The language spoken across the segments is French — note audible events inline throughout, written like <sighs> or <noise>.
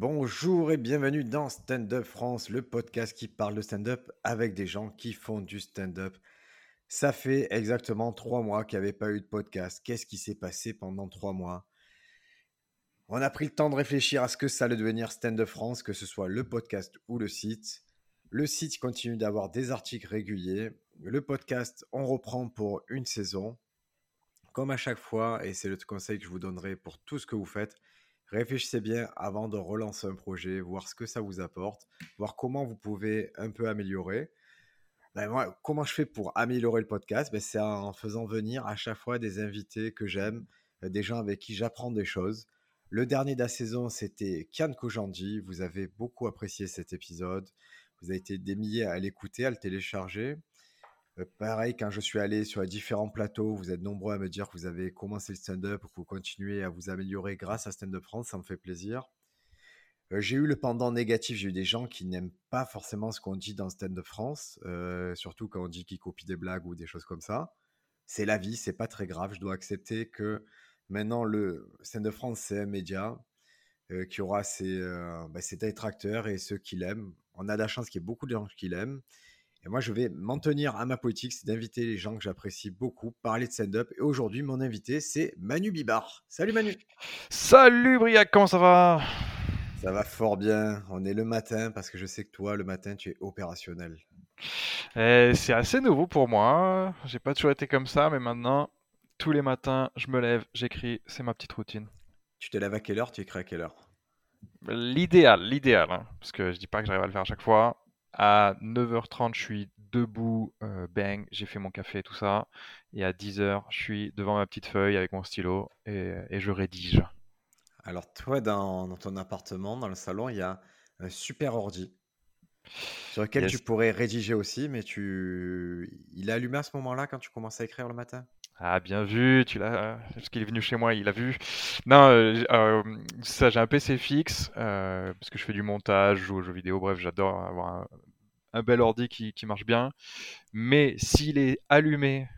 Bonjour et bienvenue dans Stand Up France, le podcast qui parle de stand-up avec des gens qui font du stand-up. Ça fait exactement trois mois qu'il n'y avait pas eu de podcast. Qu'est-ce qui s'est passé pendant trois mois? On a pris le temps de réfléchir à ce que ça allait devenir Stand Up France, que ce soit le podcast ou le site. Le site continue d'avoir des articles réguliers. Le podcast, on reprend pour une saison. Comme à chaque fois, et c'est le conseil que je vous donnerai pour tout ce que vous faites, réfléchissez bien avant de relancer un projet, voir ce que ça vous apporte, voir comment vous pouvez un peu améliorer. Ben, comment je fais pour améliorer le podcast? Ben, C'est en faisant venir à chaque fois des invités que j'aime, euh, des gens avec qui j'apprends des choses. Le dernier de la saison, c'était Kian Kojandi. Vous avez beaucoup apprécié cet épisode. Vous avez été des milliers à l'écouter, à le télécharger. Euh, pareil, quand je suis allé sur les différents plateaux, vous êtes nombreux à me dire que vous avez commencé le stand-up, que vous continuez à vous améliorer grâce à Stand Up France, ça me fait plaisir. Euh, j'ai eu le pendant négatif, j'ai eu des gens qui n'aiment pas forcément ce qu'on dit dans Stand Up France, euh, surtout quand on dit qu'ils copient des blagues ou des choses comme ça. C'est la vie, c'est pas très grave, je dois accepter que maintenant le Stand Up France, c'est un média qui aura ses, bah, ses détracteurs et ceux qui l'aiment. On a la chance qu'il y ait beaucoup de gens qui l'aiment. Et moi, je vais m'en tenir à ma politique, c'est d'inviter les gens que j'apprécie beaucoup, parler de stand-up. Et aujourd'hui, mon invité, c'est Manu Bibar. Salut Manu. Salut Briac, comment ça va? Ça va fort bien. On est le matin parce que je sais que toi, le matin, tu es opérationnel. Eh, c'est assez nouveau pour moi. J'ai pas toujours été comme ça, mais maintenant, tous les matins, je me lève, j'écris, c'est ma petite routine. Tu te lèves à quelle heure? Tu écris à quelle heure? L'idéal, l'idéal, hein, parce que je dis pas que j'arrive à le faire à chaque fois. À 9h30, je suis debout, euh, bang, j'ai fait mon café, tout ça. Et à 10h, je suis devant ma petite feuille avec mon stylo et, et je rédige. Alors, toi, dans, dans ton appartement, dans le salon, il y a un super ordi sur lequel Yes. tu pourrais rédiger aussi, mais tu... il est allumé à ce moment-là quand tu commences à écrire le matin? Ah, bien vu, tu l'as. Parce qu'il est venu chez moi, il a vu. Non, euh, euh, ça, j'ai un PC fixe, euh, parce que je fais du montage, je joue aux jeux vidéo, bref, j'adore avoir un, bel ordi qui, marche bien. Mais s'il est allumé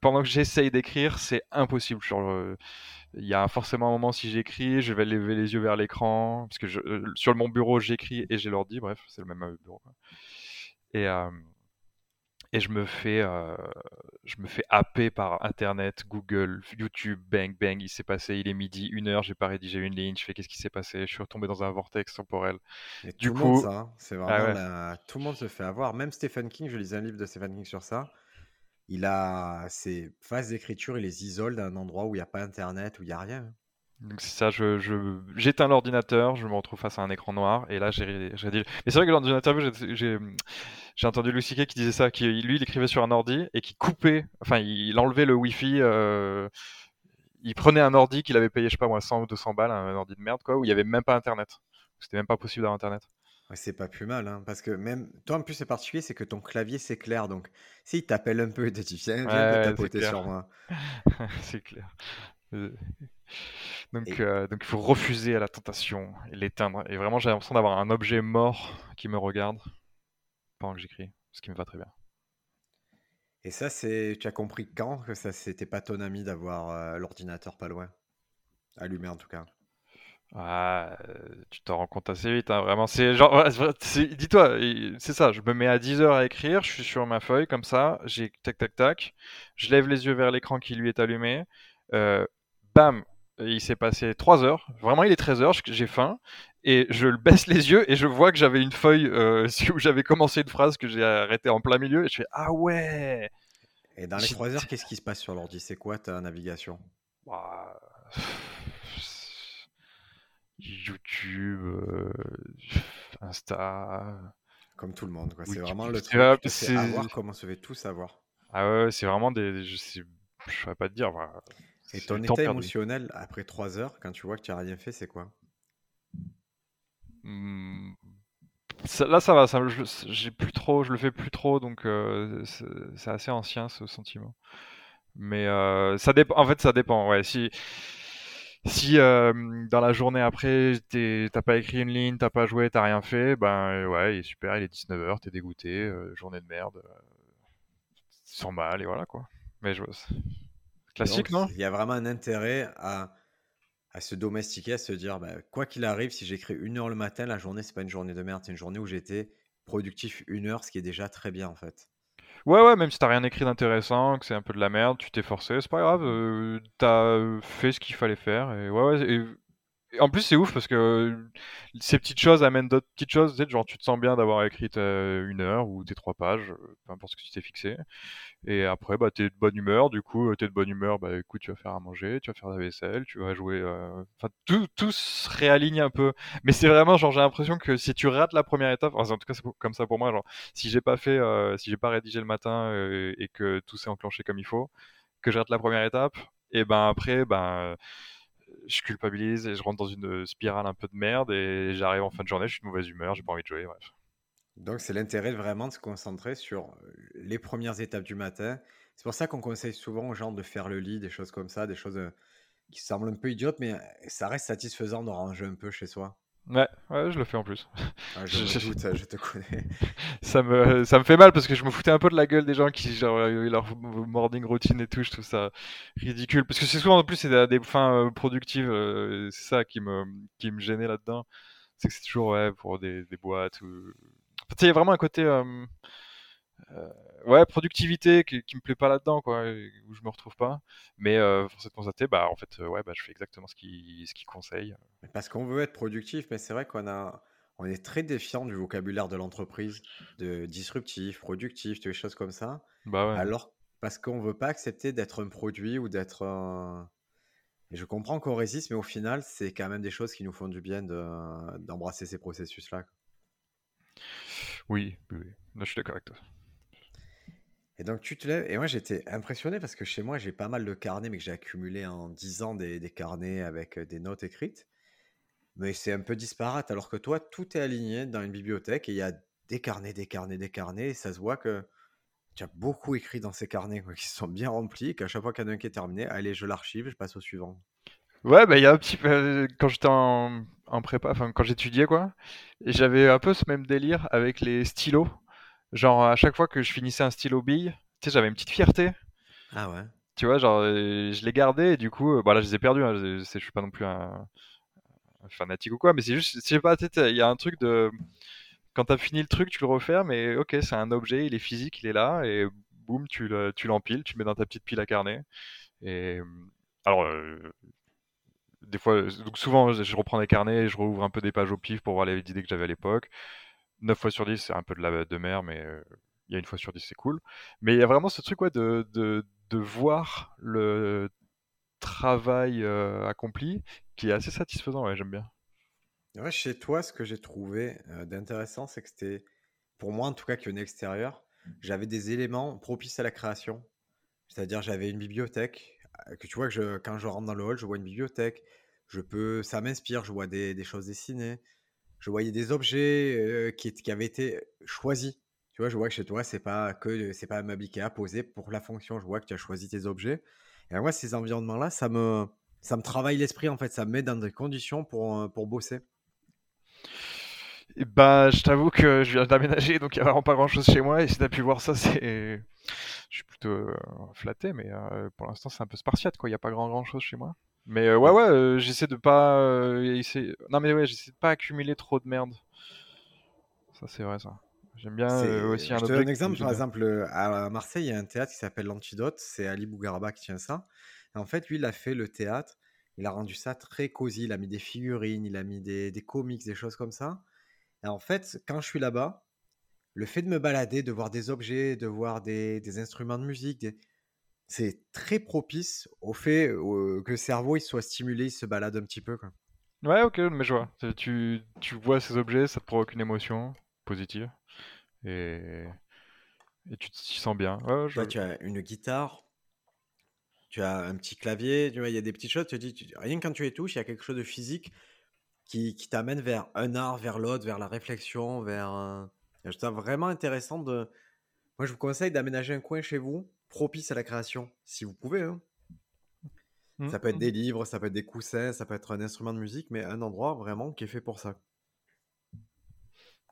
pendant que j'essaye d'écrire, c'est impossible. Genre, il y a forcément un moment, si j'écris, je vais lever les yeux vers l'écran, parce que sur mon bureau, j'écris et j'ai l'ordi, bref, c'est le même bureau. Et je me fais, euh, je me fais happer par Internet, Google, YouTube, bang, bang, il s'est passé, il est midi, une heure, j'ai pas rédigé une ligne, je fais qu'est-ce qui s'est passé, je suis retombé dans un vortex temporel. Et Du tout le monde, coup, ça, hein. c'est ah ouais, la... tout le monde se fait avoir. Même Stephen King, je lisais un livre de Stephen King sur ça. Il a ses phases d'écriture, il les isole d'un endroit où il n'y a pas Internet, où il n'y a rien. Donc c'est ça, je, je- j'éteins l'ordinateur, je me retrouve face à un écran noir, et là j'ai rédigé. Mais c'est vrai que lors d'une interview, j'ai j'ai- entendu C.K. qui disait ça, qui lui il écrivait sur un ordi et qui coupait, enfin il enlevait le Wi-Fi, euh, il prenait un ordi qu'il avait payé, je sais pas moi, 100 ou 200 balles, un ordi de merde quoi, où il y avait même pas Internet. C'était même pas possible d'avoir Internet. Ouais, c'est pas plus mal, hein, parce que même toi, en plus, c'est particulier, c'est que ton clavier s'éclaire. Donc, s'il t'appelle un peu dit, viens, viens Ouais, c'est tapoter sur clair. moi. <laughs> C'est clair. Euh, <laughs> Donc, Et euh, donc il faut refuser à la tentation et l'éteindre. Et vraiment, j'ai l'impression d'avoir un objet mort qui me regarde pendant que j'écris, ce qui me va très bien. Et ça, c'est, tu as compris quand que ça, c'était pas ton ami d'avoir euh, l'ordinateur pas loin, allumé en tout cas. Ah, tu t'en rends compte assez vite, hein, vraiment. C'est genre, dis-toi, c'est ça. Je me mets à 10 heures à écrire, je suis sur ma feuille comme ça, j'ai tac tac tac, je lève les yeux vers l'écran qui lui est allumé, euh, bam, il s'est passé 3 heures. Vraiment, il est 13 heures, j'ai faim. Et je baisse les yeux et je vois que j'avais une feuille euh, <laughs> où j'avais commencé une phrase que j'ai arrêtée en plein milieu et je fais Ah ouais! Et dans les J'ai- trois heures, qu'est-ce qui se passe sur l'ordi? C'est quoi ta navigation? Ouah, <sighs> YouTube, euh, Insta. Comme tout le monde, quoi. C'est vraiment le truc vrai, qui te fait c'est- avoir comme on se fait tous avoir. Ah ouais, c'est vraiment des. Je sais, je saurais pas te dire. voilà. Et ton état perdu. émotionnel après trois heures, quand tu vois que tu n'as rien fait, c'est quoi? Hmm, ça- là, ça va. Ça, je, j'ai plus trop, je le fais plus trop, donc euh, c'est c'est assez ancien ce sentiment. Mais euh, ça dépend. En fait, ça dépend. Ouais, si si euh, dans la journée après, t'as pas écrit une ligne, t'as pas joué, t'as rien fait, ben ouais, il est super, il est 19h, t'es dégoûté, euh, journée de merde, euh, 100 balles et voilà quoi. Mais je... Donc, classique, non? il y a vraiment un intérêt à à se domestiquer, à se dire, bah, quoi qu'il arrive, si j'écris une heure le matin, la journée, c'est pas une journée de merde, c'est une journée où j'étais productif une heure, ce qui est déjà très bien en fait. Ouais, ouais, même si t'as rien écrit d'intéressant, que c'est un peu de la merde, tu t'es forcé, c'est pas grave, euh, t'as fait ce qu'il fallait faire, et ouais, ouais, et en plus, c'est ouf parce que ces petites choses amènent d'autres petites choses. Tu sais, genre, tu te sens bien d'avoir écrit une heure ou tes trois pages, euh, peu importe ce que tu t'es fixé. Et après, bah, t'es de bonne humeur. Du coup, t'es de bonne humeur. Bah, écoute, tu vas faire à manger, tu vas faire la vaisselle, tu vas jouer. euh, Enfin, tout, tout se réaligne un peu. Mais c'est vraiment, genre, j'ai l'impression que si tu rates la première étape, enfin, en tout cas, c'est comme ça pour moi. Genre, si j'ai pas fait, euh, si j'ai pas rédigé le matin euh, et que tout s'est enclenché comme il faut, que je rate la première étape, et ben après, ben je culpabilise et je rentre dans une spirale un peu de merde et j'arrive en fin de journée, je suis de mauvaise humeur, j'ai pas envie de jouer, bref. Donc c'est l'intérêt vraiment de se concentrer sur euh, les premières étapes du matin. C'est pour ça qu'on conseille souvent aux gens de faire le lit, des choses comme ça, des choses euh, qui semblent un peu idiotes, mais euh, ça reste satisfaisant de ranger un peu chez soi. Ouais, ouais, je le fais en plus. Ah, je <laughs> me doute, je te connais. <laughs> ça me, ça me fait mal parce que je me foutais un peu de la gueule des gens qui, genre, leur morning routine et tout, je trouve ça ridicule. Parce que c'est souvent, en plus, c'est des fins productives, c'est ça qui me, qui me gênait là-dedans. C'est que c'est toujours, ouais, pour des, des boîtes ou... tu sais, il y a vraiment un côté, euh, ouais, productivité qui, qui me plaît pas là-dedans, quoi, où je me retrouve pas. Mais euh, force est de constater, bah en fait, euh, ouais, bah je fais exactement ce qu'il ce qu'il conseille. Parce qu'on veut être productif, mais c'est vrai qu'on a, on est très défiant du vocabulaire de l'entreprise, de disruptif, productif, les choses comme ça. Bah ouais. Alors, parce qu'on veut pas accepter d'être un produit ou d'être un... Je comprends qu'on résiste, mais au final, c'est quand même des choses qui nous font du bien de, d'embrasser ces processus-là. Oui, oui, oui. Là, je suis d'accord avec toi. Et donc tu te lèves, et moi j'étais impressionné parce que chez moi j'ai pas mal de carnets, mais que j'ai accumulé en 10 ans des, carnets avec euh, des notes écrites. Mais c'est un peu disparate, alors que toi tout est aligné dans une bibliothèque et il y a des carnets, des carnets, des carnets, et ça se voit que tu as beaucoup écrit dans ces carnets quoi, qui sont bien remplis, qu'à chaque fois qu'il y en qui est terminé, allez je l'archive, je passe au suivant. Ouais, bah il y a un petit peu, quand j'étais en prépa, enfin quand j'étudiais quoi, j'avais un peu ce même délire avec les stylos. Genre, à chaque fois que je finissais un stylo bille, tu sais, j'avais une petite fierté. Ah ouais. Tu vois, genre, euh, je les gardais et du coup, euh, bah là, je les ai perdus. hein, je, je suis pas non plus un, un fanatique ou quoi, mais c'est juste, je sais pas, il y a un truc de. Quand t'as fini le truc, tu le refermes mais ok, c'est un objet, il est physique, il est là, et boum, tu le- tu l'empiles, tu le mets dans ta petite pile à carnet. Et. Alors, euh, des fois, donc souvent, je je reprends des carnets et je rouvre un peu des pages au pif pour voir les idées que j'avais à l'époque. 9 fois sur 10, c'est un peu de la de mer, mais il y a une fois sur 10, c'est cool. Mais il y a vraiment ce truc ouais, de, de, de voir le travail accompli qui est assez satisfaisant, ouais, j'aime bien. Chez toi, ce que j'ai trouvé d'intéressant, c'est que c'était, pour moi en tout cas, qui est extérieur, j'avais des éléments propices à la création. C'est-à-dire, j'avais une bibliothèque, que tu vois que quand je rentre dans le hall, je vois une bibliothèque, je peux, ça m'inspire, je vois des, des choses dessinées, je voyais des objets qui, avaient été choisis. Tu vois, je vois que chez toi, c'est pas que c'est pas meuble Ikea posé pour la fonction. Je vois que tu as choisi tes objets. Et moi, ces environnements-là, ça me, ça me travaille l'esprit en fait. Ça me met dans des conditions pour, pour bosser. Bah, je t'avoue que je viens d'aménager, donc il y a vraiment pas grand-chose chez moi. Et si t'as pu voir ça, c'est, je suis plutôt flatté, mais pour l'instant, c'est un peu spartiate, quoi. Il y a pas grand grand-chose chez moi. Mais euh, ouais, ouais, euh, j'essaie de pas, euh, essayer- non mais ouais, j'essaie de pas accumuler trop de merde. Ça, c'est vrai, ça. J'aime bien aussi un je te donne un exemple. Par exemple, à Marseille, il y a un théâtre qui s'appelle l'Antidote. C'est Ali Bougaraba qui tient ça. Et en fait, lui, il a fait le théâtre. Il a rendu ça très cosy. Il a mis des figurines, il a mis des, des comics, des choses comme ça. Et en fait, quand je suis là-bas, le fait de me balader, de voir des objets, de voir des, des instruments de musique, des- c'est très propice au fait euh, que le cerveau il soit stimulé, il se balade un petit peu, quoi. Ouais, ok, mais je vois. Tu, tu vois ces objets, ça te provoque une émotion positive et, et tu t'y sens bien. Ouais, ouais, je... Toi, tu as une guitare, tu as un petit clavier, tu vois, il y a des petites choses, tu te dis, tu- rien que quand tu les touches, il y a quelque chose de physique qui, qui t'amène vers un art, vers l'autre, vers la réflexion, vers... un- Je trouve ça vraiment intéressant de... Moi, je vous conseille d'aménager un coin chez vous propice à la création, si vous pouvez. hein. Mm, Ça peut être mm. des livres, ça peut être des coussins, ça peut être un instrument de musique, mais un endroit vraiment qui est fait pour ça.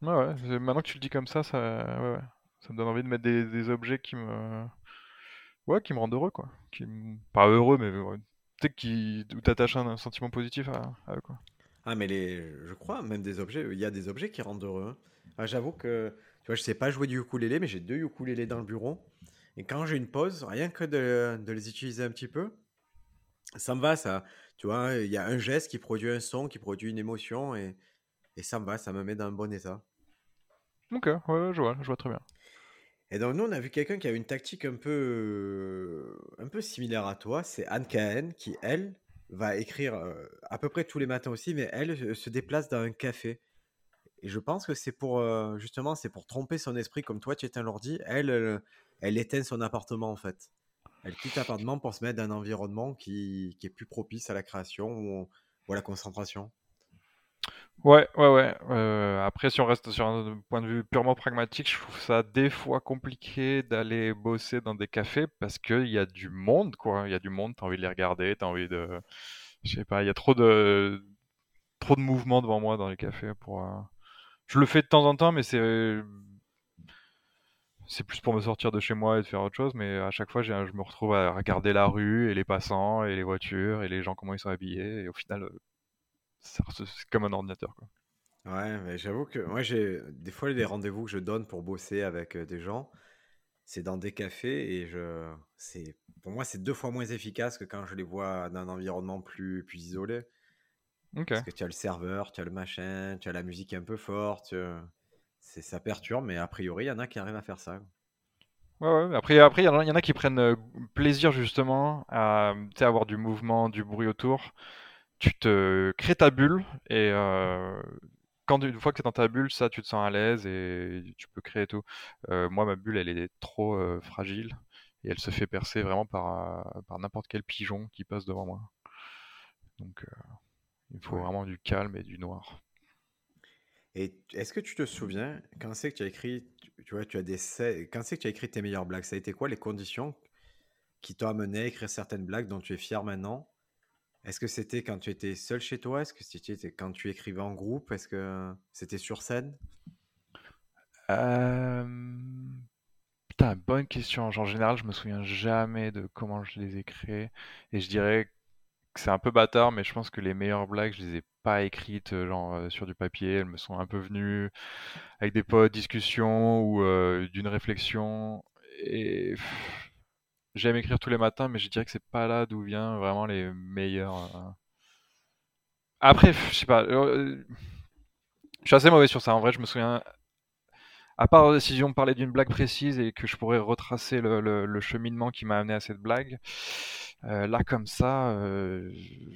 Ouais, maintenant que tu le dis comme ça, ça, ouais, ouais. Ça me donne envie de mettre des, des objets qui me, ouais, qui me rendent heureux, quoi. Qui me... Pas heureux, mais sais, qui, où t'attaches un, un sentiment positif à, à eux, quoi. Ah, mais les, je crois, même des objets, il y a des objets qui rendent heureux. hein. Ah, J'avoue que, tu vois, je sais pas jouer du ukulélé, mais j'ai deux ukulélés dans le bureau. Et quand j'ai une pause, rien que de, de les utiliser un petit peu, ça me va, ça. Tu vois, il y a un geste qui produit un son, qui produit une émotion, et, et ça me va, ça me met dans un bon état. Ok, ouais, je vois, je vois très bien. Et donc, nous, on a vu quelqu'un qui avait une tactique un peu, un peu similaire à toi. C'est Anne Cahen qui, elle, va écrire euh, à peu près tous les matins aussi, mais elle se déplace dans un café. Et je pense que c'est pour, euh, justement, c'est pour tromper son esprit, comme toi, tu éteins l'ordi. Elle, elle, éteint son appartement, en fait. Elle quitte l'appartement pour se mettre dans un environnement qui, qui est plus propice à la création ou, à la concentration. Ouais, ouais, ouais. euh, après, si on reste sur un point de vue purement pragmatique, je trouve ça des fois compliqué d'aller bosser dans des cafés parce qu'il y a du monde, quoi. Il y a du monde, t'as envie de les regarder, t'as envie de... Je sais pas, il y a trop de... trop de mouvements devant moi dans les cafés pour... Je le fais de temps en temps, mais c'est... Plus pour me sortir de chez moi et de faire autre chose, mais à chaque fois, je me retrouve à regarder la rue et les passants et les voitures et les gens, comment ils sont habillés, et au final, euh, c'est comme un ordinateur, quoi. Ouais, mais j'avoue que moi, j'ai des fois les rendez-vous que je donne pour bosser avec euh, des gens, c'est dans des cafés et je, pour moi, c'est deux fois moins efficace que quand je les vois dans un environnement plus isolé. Parce que tu as le serveur, tu as le machin, tu as la musique un peu forte, tu- c'est, ça perturbe, mais a priori, il y en a qui arrivent à faire ça. Ouais, ouais, après, après, il y en a, qui prennent euh, plaisir justement à, avoir du mouvement, du bruit autour. Tu te crées ta bulle et euh, quand une fois que tu es dans ta bulle, ça, tu te sens à l'aise et tu peux créer tout. Euh, moi, ma bulle, elle est trop euh, fragile et elle se fait percer vraiment par, euh, par n'importe quel pigeon qui passe devant moi. Donc, euh, il faut Ouais. vraiment du calme et du noir. Et est-ce que tu te souviens, quand c'est que tu as écrit, tu, vois, tu as des, quand c'est que tu as écrit tes meilleures blagues, ça a été quoi les conditions qui t'ont amené à écrire certaines blagues dont tu es fier maintenant? Est-ce que c'était quand tu étais seul chez toi? Est-ce que c'était quand tu écrivais en groupe? Est-ce que c'était sur scène? Euh... Putain, bonne question. En général, je me souviens jamais de comment je les créés. Et je dirais c'est un peu bâtard, mais je pense que les meilleures blagues, je les ai pas écrites euh, genre euh, sur du papier. Elles me sont un peu venues avec des potes, discussions ou euh, d'une réflexion. J'aime écrire tous les matins, mais je dirais que c'est pas là d'où vient vraiment les meilleurs. Après, je sais pas. je suis assez mauvais sur ça. En vrai, je me souviens À part si on parlait d'une blague précise et que je pourrais retracer le cheminement qui m'a amené à cette blague, euh, là comme ça, euh,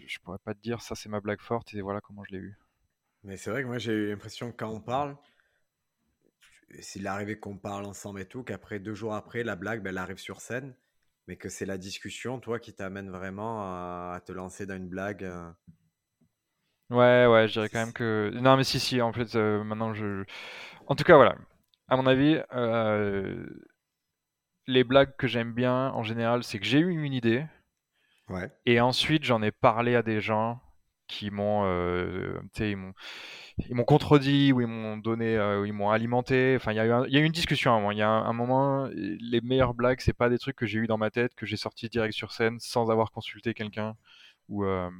je pourrais pas te dire ça c'est ma blague forte et voilà comment je l'ai eue. Mais c'est vrai que moi j'ai eu l'impression que quand on parle, s'il est arrivé qu'on parle ensemble et tout, qu'après deux jours après, la blague, ben, elle arrive sur scène, mais que c'est la discussion, toi, qui t'amène vraiment à, à te lancer dans une blague. euh, Ouais, ouais, je dirais c'est- quand même que... Non mais si, si, en fait, euh, maintenant je... En tout cas, voilà. À mon avis, euh, les blagues que j'aime bien en général, c'est que j'ai eu une idée Ouais. et ensuite j'en ai parlé à des gens qui m'ont, euh, ils m'ont, ils m'ont contredit ou ils m'ont donné, euh, ils m'ont alimenté. Enfin, il y a eu, un- y a eu une discussion à un moment. Il y a un, un moment, les meilleures blagues, c'est pas des trucs que j'ai eu dans ma tête, que j'ai sorti direct sur scène sans avoir consulté quelqu'un ou, euh,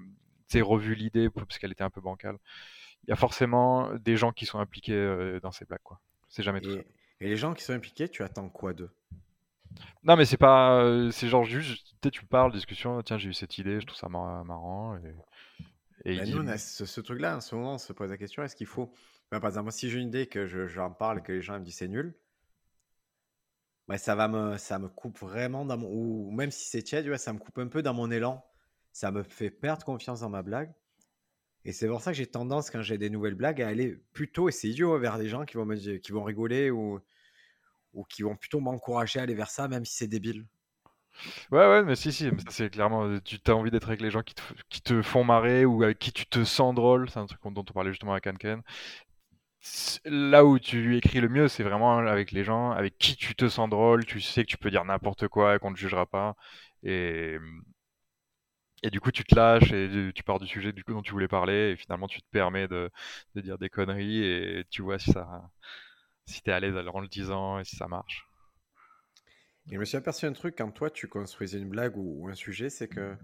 revu l'idée parce qu'elle était un peu bancale. Il y a forcément des gens qui sont impliqués euh, dans ces blagues, quoi. C'est jamais tout et les gens qui sont impliqués, tu attends quoi d'eux? Non, mais c'est pas, euh, c'est genre juste, tu sais, tu parles, discussion, tiens, j'ai eu cette idée, je trouve ça mar- marrant, et, et il Ben, dit, nous, on a ce, ce truc-là, en ce moment, on se pose la question, est-ce qu'il faut... Ben, par exemple, moi, si j'ai une idée que je- j'en parle et que les gens me disent c'est nul, ben, ça va me, ça me coupe vraiment dans mon... Ou même si c'est tiède, ouais, ça me coupe un peu dans mon élan. Ça me fait perdre confiance dans ma blague. Et c'est pour ça que j'ai tendance, quand j'ai des nouvelles blagues, à aller plutôt, et c'est idiot, hein, vers des gens qui vont, me, dire- qui vont rigoler ou, ou qui vont plutôt m'encourager à aller vers ça, même si c'est débile. Ouais, ouais, mais si, si, c'est clairement, euh, tu as envie d'être avec les gens qui te, qui te font marrer ou avec qui tu te sens drôle, c'est un truc dont on parlait justement avec Anken. Là où tu écris le mieux, c'est vraiment avec les gens avec qui tu te sens drôle, tu sais que tu peux dire n'importe quoi et qu'on ne te jugera pas. Et, et du coup, tu te lâches et tu tu pars du sujet du coup dont tu voulais parler et finalement tu te permets de, de dire des conneries et tu vois si ça, si t'es à l'aise en le disant et si ça marche. Et je me suis aperçu un truc quand toi tu construisais une blague ou, un sujet, c'est que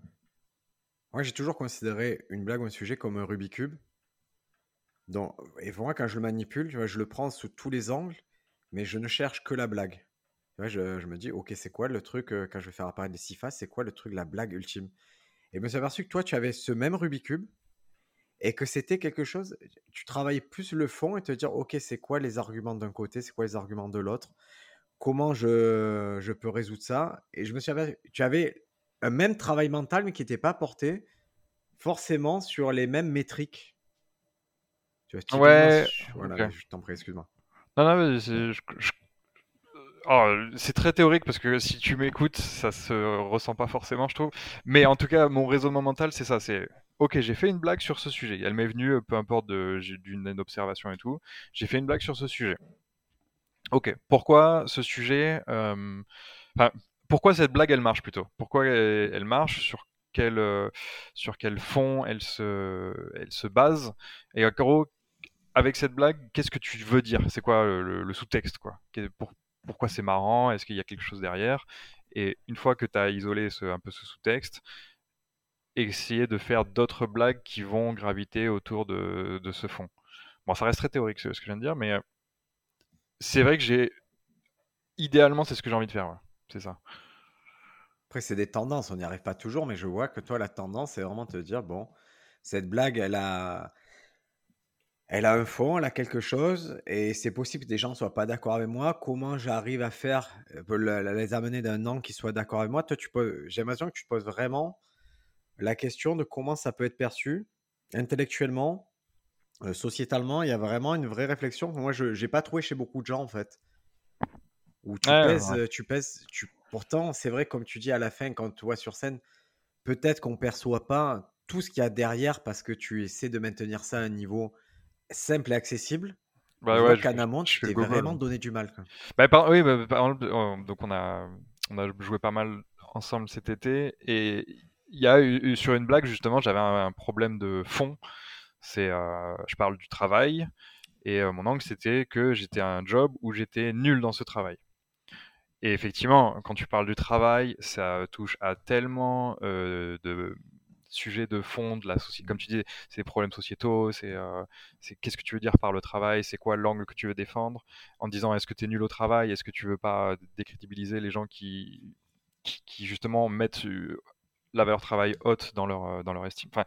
Moi, j'ai toujours considéré une blague ou un sujet comme un Rubik's Cube. Et moi, quand je le manipule, tu je le prends sous tous les angles, mais je ne cherche que la blague. Tu je, me dis, ok, c'est quoi le truc, euh, quand je vais faire apparaître des six faces, c'est quoi le truc, la blague ultime? Et je me suis aperçu que toi, tu avais ce même Rubik's Cube, et que c'était quelque chose, tu travaillais plus le fond et te dire, ok, c'est quoi les arguments d'un côté, c'est quoi les arguments de l'autre, comment je, je peux résoudre ça? Et je me suis aperçu, tu avais un même travail mental, mais qui n'était pas porté forcément sur les mêmes métriques. Tu vois, ouais. Voilà, ok. je t'en prie, excuse-moi. Non, non, mais c'est je- je- oh, c'est très théorique parce que si tu m'écoutes, ça se ressent pas forcément, je trouve. Mais en tout cas, mon raisonnement mental, c'est ça. C'est ok, j'ai fait une blague sur ce sujet. Elle m'est venue, euh, peu importe d'une observation et tout. J'ai fait une blague sur ce sujet. Ok, pourquoi ce sujet euh, pourquoi cette blague elle marche plutôt? Pourquoi elle, marche? Sur quel, euh, sur quel fond elle se, elle se base? Et en gros, avec cette blague, qu'est-ce que tu veux dire? C'est quoi le, sous-texte quoi? Pourquoi c'est marrant? Est-ce qu'il y a quelque chose derrière? Et une fois que tu as isolé un peu ce sous-texte, essayer de faire d'autres blagues qui vont graviter autour de, de ce fond. Bon, ça reste très théorique ce, que je viens de dire, mais euh, c'est vrai que j'ai idéalement c'est ce que j'ai envie de faire. C'est ça. Après, c'est des tendances, on n'y arrive pas toujours, mais je vois que toi, la tendance, c'est vraiment te dire, bon, cette blague, elle a, elle a un fond, elle a quelque chose, et c'est possible que des gens ne soient pas d'accord avec moi. Comment j'arrive à faire, euh, pour le- les amener d'un angle qui soit d'accord avec moi? Toi, tu peux, j'ai l'impression que tu te poses vraiment la question de comment ça peut être perçu intellectuellement, euh, sociétalement. Il y a vraiment une vraie réflexion que moi, je n'ai pas trouvé chez beaucoup de gens, en fait. Où tu Ouais, pèses, ouais. tu pèses, tu... pourtant, c'est vrai, comme tu dis à la fin, quand tu vois sur scène, peut-être qu'on perçoit pas tout ce qu'il y a derrière parce que tu essaies de maintenir ça à un niveau simple et accessible. Bah ouais, qu'en amont, tu t'es vraiment donné du mal. quoi. Bah, par- oui, bah, par euh, donc on a, on a joué pas mal ensemble cet été et il a sur une blague justement, j'avais un, problème de fond. C'est, euh, je parle du travail et euh, mon angle c'était que j'étais un job où j'étais nul dans ce travail. Et effectivement, quand tu parles du travail, ça touche à tellement euh, de sujets de fond la société. Comme tu dis, c'est les problèmes sociétaux, c'est qu'est-ce que tu veux dire par le travail, c'est quoi l'angle que tu veux défendre, en disant est-ce que tu es nul au travail, est-ce que tu veux pas décrédibiliser les gens qui, justement mettent la valeur travail haute dans leur, euh, dans leur estime. Enfin,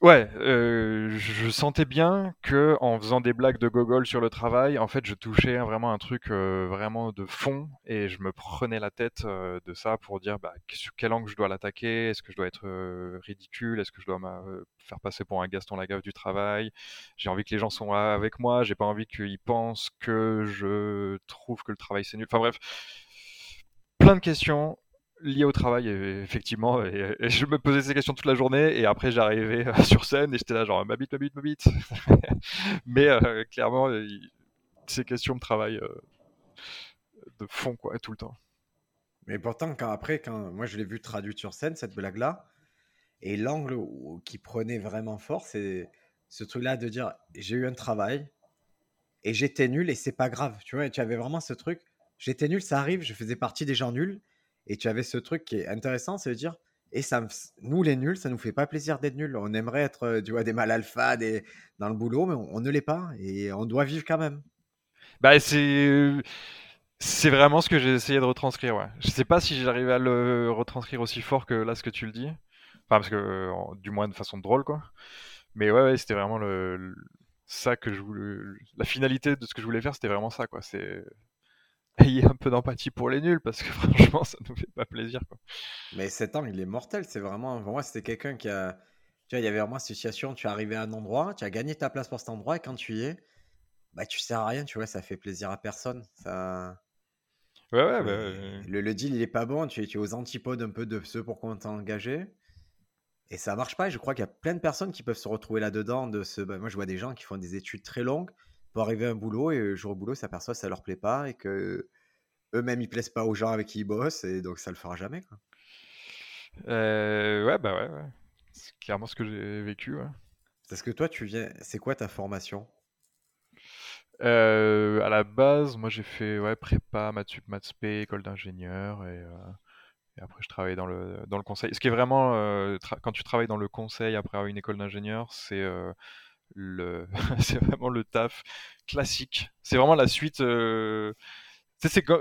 Ouais, euh, je sentais bien que en faisant des blagues de gogol sur le travail, en fait, je touchais vraiment un truc euh, vraiment de fond et je me prenais la tête de ça pour dire bah, sur quel angle je dois l'attaquer, est-ce que je dois être ridicule, est-ce que je dois euh, faire passer pour un Gaston Lagaffe du travail. J'ai envie que les gens soient avec moi, j'ai pas envie qu'ils pensent que je trouve que le travail c'est nul. Enfin bref, plein de questions liées au travail et- effectivement et, je me posais ces questions toute la journée et après j'arrivais euh, <laughs> sur scène et j'étais là genre ma bite ma bite ma bite <laughs> mais euh, clairement ces questions me travaillent euh, de fond quoi tout le temps Mais pourtant, quand après, quand moi je l'ai vu traduite sur scène, cette blague-là, et l'angle qui prenait vraiment fort, c'est ce truc-là de dire j'ai eu un travail et j'étais nul et c'est pas grave. Tu vois, tu avais vraiment ce truc, j'étais nul, ça arrive, je faisais partie des gens nuls. Et tu avais ce truc qui est intéressant, c'est de dire, et ça nous les nuls, ça nous fait pas plaisir d'être nuls. On aimerait être, euh, tu vois, des mal alpha, des, dans le boulot, mais on, ne l'est pas et on doit vivre quand même. bah c'est c'est vraiment ce que j'ai essayé de retranscrire ouais je sais pas si j'arrive à le retranscrire aussi fort que là ce que tu le dis enfin parce que euh, du moins de façon drôle quoi mais ouais, ouais c'était vraiment le, ça que je la finalité de ce que je voulais faire c'était vraiment ça quoi c'est ayez un peu d'empathie pour les nuls parce que <laughs> franchement ça nous fait pas plaisir quoi Mais cet angle, il est mortel. C'est vraiment, pour moi, c'était quelqu'un qui a, tu vois, il y avait vraiment cette situation, tu es arrivé à un endroit, tu as gagné ta place pour cet endroit, et quand tu y es, bah, tu sers à rien, tu vois, ça fait plaisir à personne. Ça, ouais ouais bah, Et euh, le, le deal, il est pas bon, tu es, tu es aux antipodes un peu de ceux pour quoi on t'a engagé. Et ça marche pas. Je crois qu'il y a plein de personnes qui peuvent se retrouver là-dedans. De ce... bah, moi, je vois des gens qui font des études très longues pour arriver à un boulot et le jour au boulot, s'aperçoivent que ça leur plaît pas et que eux-mêmes ils plaisent pas aux gens avec qui ils bossent et donc ça le fera jamais. Quoi. euh, ouais bah ouais, ouais. c'est clairement ce que j'ai vécu ouais. Parce que toi, tu viens. C'est quoi ta formation? Euh, à la base, moi j'ai fait ouais, prépa, maths sup, maths spé, école d'ingénieur et, euh, Et après, je travaillais dans le, dans le conseil. Ce qui est vraiment, quand tu travailles dans le conseil après avoir une école d'ingénieur, c'est <laughs> c'est vraiment le taf classique. C'est vraiment la suite. Euh... Quand,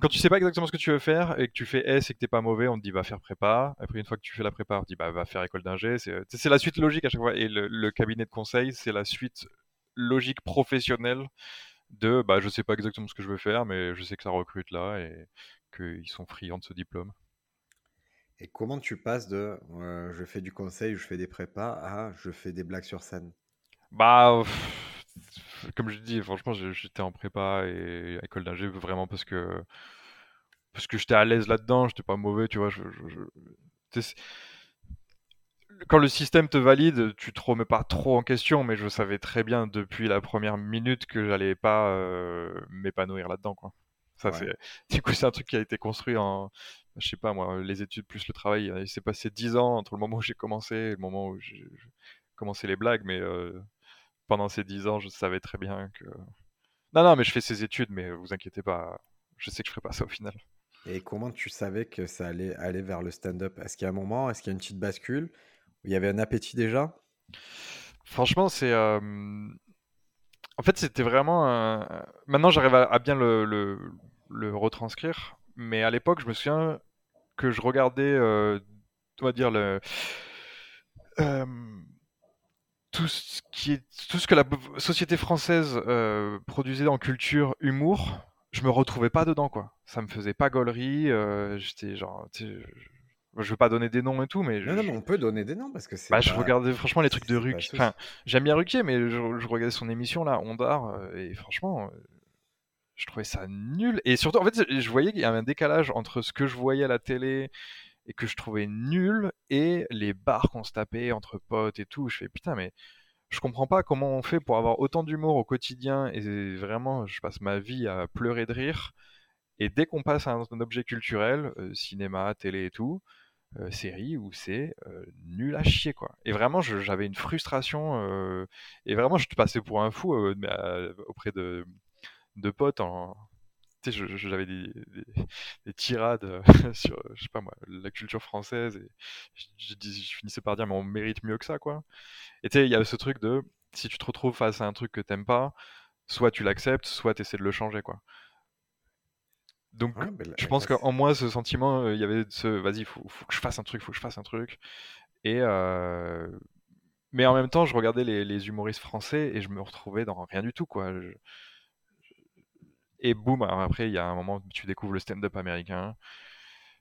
quand tu sais pas exactement ce que tu veux faire et que tu fais S et que t'es pas mauvais, on te dit va faire prépa. Après une fois que tu fais la prépa, on te dit bah va faire école d'ingé. C'est la suite logique à chaque fois. Et le, cabinet de conseil, c'est la suite logique professionnelle de bah je sais pas exactement ce que je veux faire, mais je sais que ça recrute là et qu'ils sont friands de ce diplôme. Et comment tu passes de euh, je fais du conseil, je fais des prépas à je fais des blagues sur scène? Bah, comme je dis, franchement, j'étais en prépa et école d'ingé vraiment parce que parce que j'étais à l'aise là-dedans, j'étais pas mauvais, tu vois. Quand le système te valide, tu te remets pas trop en question, mais je savais très bien depuis la première minute que j'allais pas euh, m'épanouir là-dedans, quoi. Ça, c'est, du coup, c'est un truc qui a été construit en, je sais pas moi, les études plus le travail. Il s'est passé 10 ans entre le moment où j'ai commencé et le moment où j'ai commencé les blagues, mais euh, pendant ces dix ans, je savais très bien que. Non, non, mais je fais ces études, mais vous inquiétez pas, je sais que je ferai pas ça au final. Et comment tu savais que ça allait aller vers le stand-up? Est-ce qu'il y a un moment, est-ce qu'il y a une petite bascule? Où il y avait un appétit déjà? Franchement, c'est. Euh, en fait, c'était vraiment. Maintenant, j'arrive à, bien le, le, retranscrire, mais à l'époque, je me souviens que je regardais, euh, on va dire, le. Euh, tout ce qui est tout ce que la société française euh, produisait en culture humour je me retrouvais pas dedans quoi. Ça me faisait pas gaulerie euh, j'étais genre je, veux pas donner des noms et tout mais non, non, mais on peut donner des noms parce que c'est bah, je regardais franchement les trucs de Ruquier enfin j'aime bien Ruquier mais je, regardais son émission là Ondar euh, et franchement je trouvais ça nul. Et surtout en fait je voyais qu'il y avait un décalage entre ce que je voyais à la télé et que je trouvais nul et les bars qu'on se tapait entre potes et tout. Je fais putain, mais je comprends pas comment on fait pour avoir autant d'humour au quotidien et vraiment, je passe ma vie à pleurer de rire. Et dès qu'on passe à un, objet culturel, euh, cinéma, télé et tout, euh, série, où c'est euh, nul à chier quoi. Et vraiment, j'avais une frustration et vraiment, je te passais pour un fou auprès de, de potes en, j'avais des, des, tirades euh, <laughs> sur, je sais pas moi, la culture française et je, je, finissais par dire mais on mérite mieux que ça quoi. Et tu sais, il y a ce truc de si tu te retrouves face à un truc que t'aimes pas, soit tu l'acceptes, soit tu essaies de le changer quoi. Donc, je pense qu'en moi, ce sentiment, euh, il y avait ce vas-y, faut, faut que je fasse un truc, faut que je fasse un truc. Et euh... mais en même temps, je regardais les, les, humoristes français et je me retrouvais dans rien du tout quoi. Je, et boum, après, il y a un moment où tu découvres le stand-up américain.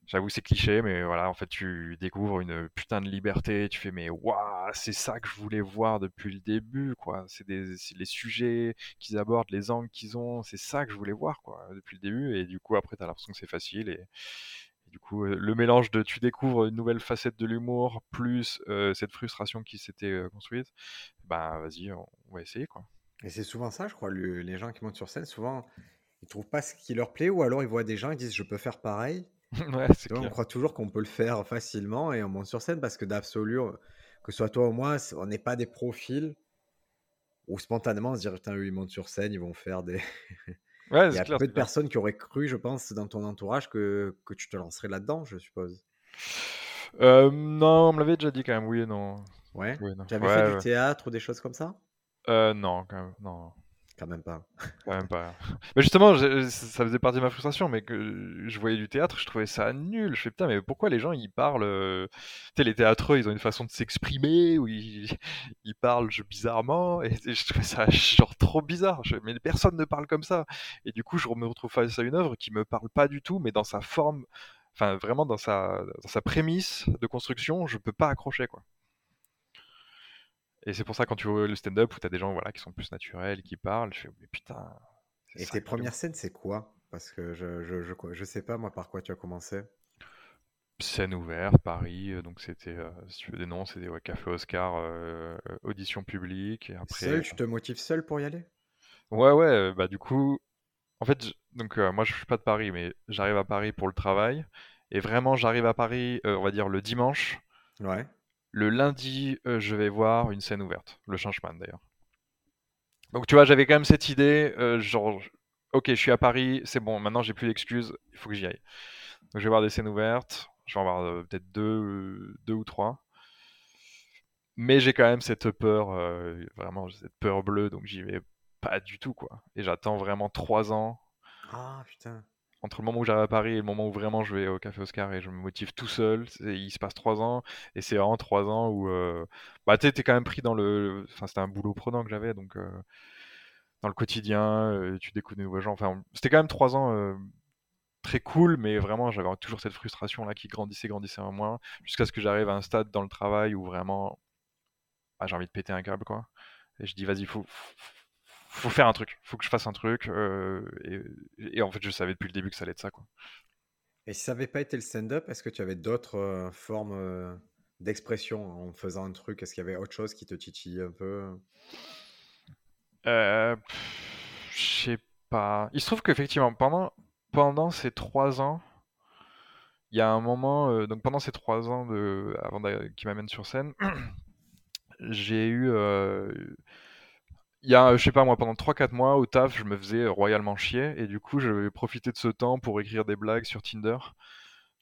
J'avoue, c'est cliché, mais voilà, en fait, tu découvres une putain de liberté. Tu fais, mais waouh, c'est ça que je voulais voir depuis le début, quoi. C'est les sujets qu'ils abordent, les angles qu'ils ont. C'est ça que je voulais voir, quoi, depuis le début. Et du coup, après, t'as l'impression que c'est facile. Et, du coup, euh, le mélange de tu découvres une nouvelle facette de l'humour plus euh, cette frustration qui s'était euh, construite, bah vas-y, on, va essayer, quoi. Et c'est souvent ça, je crois, les gens qui montent sur scène, souvent ils trouvent pas ce qui leur plaît ou alors ils voient des gens et disent je peux faire pareil. <laughs> ouais, on croit toujours qu'on peut le faire facilement et on monte sur scène parce que d'absolu, que ce soit toi ou moi, on n'est pas des profils où spontanément on se dit putain, eux ils montent sur scène, ils vont faire des. <laughs> Ouais, <laughs> Il y a peu de personnes qui auraient cru, je pense, dans ton entourage que, que tu te lancerais là-dedans, je suppose. Euh, non, on me l'avait déjà dit quand même, oui et non. Ouais. Tu avais fait du théâtre ou des choses comme ça? Euh, Non, quand même, non. Quand même pas. <laughs> Quand même pas. Mais justement, ça faisait partie de ma frustration, mais que je voyais du théâtre, je trouvais ça nul. Je fais putain, mais pourquoi les gens ils parlent. Euh, tu sais, les théâtreux, ils ont une façon de s'exprimer, où <laughs> ils, parlent bizarrement, et, je trouvais ça genre trop bizarre. Mais personne ne parle comme ça. Et du coup, je me retrouve face à une œuvre qui me parle pas du tout, mais dans sa forme, enfin vraiment dans sa, dans sa prémisse de construction, je peux pas accrocher quoi. Et c'est pour ça quand tu vois le stand-up où tu as des gens voilà, qui sont plus naturels, qui parlent, je fais mais putain. Et tes premières scènes, c'est quoi? Parce que je, je, je, je, sais pas moi par quoi tu as commencé. Scène ouverte, Paris, euh, donc c'était, euh, si tu veux des noms, c'était ouais, Café Oscar, euh, audition publique. Et après, seul, tu te motives seul pour y aller? Ouais, ouais, bah du coup, en fait, donc moi je suis pas de Paris, mais j'arrive à Paris pour le travail. Et vraiment, j'arrive à Paris, on va dire le dimanche. Ouais. Le lundi, euh, je vais voir une scène ouverte, le Changeman d'ailleurs. Donc tu vois, j'avais quand même cette idée, euh, genre, ok, je suis à Paris, c'est bon, maintenant j'ai plus d'excuses, il faut que j'y aille. Donc, je vais voir des scènes ouvertes. Je vais en voir euh, peut-être deux, deux ou trois. Mais j'ai quand même cette peur, vraiment cette peur bleue, donc j'y vais pas du tout, quoi. Et j'attends vraiment trois ans Ah, putain. Entre le moment où j'arrive à Paris et le moment où vraiment je vais au Café Oscar et je me motive tout seul, il se passe trois ans et c'est vraiment trois ans où euh, bah tu t'es quand même pris dans le, enfin c'était un boulot prenant que j'avais donc euh, dans le quotidien, euh, tu découvres de nouveaux gens. Enfin c'était quand même trois ans très cool, mais vraiment j'avais toujours cette frustration là qui grandissait, grandissait en moi jusqu'à ce que j'arrive à un stade dans le travail où vraiment ah, j'ai envie de péter un câble quoi. Et je dis vas-y faut faut faire un truc, faut que je fasse un truc euh, et, et en fait je savais depuis le début que ça allait être ça quoi. Et si ça n'avait pas été le stand-up, est-ce que tu avais d'autres euh, formes euh, d'expression en faisant un truc? Est-ce qu'il y avait autre chose qui te titillait un peu? Je sais pas. Il se trouve qu'effectivement, pendant, pendant ces trois ans, il y a un moment, donc pendant ces trois ans de, avant qu'il m'amène sur scène, <clears throat> j'ai eu, il y a, je sais pas moi, pendant trois quatre mois au taf, je me faisais royalement chier et du coup, je vais profiter de ce temps pour écrire des blagues sur Tinder.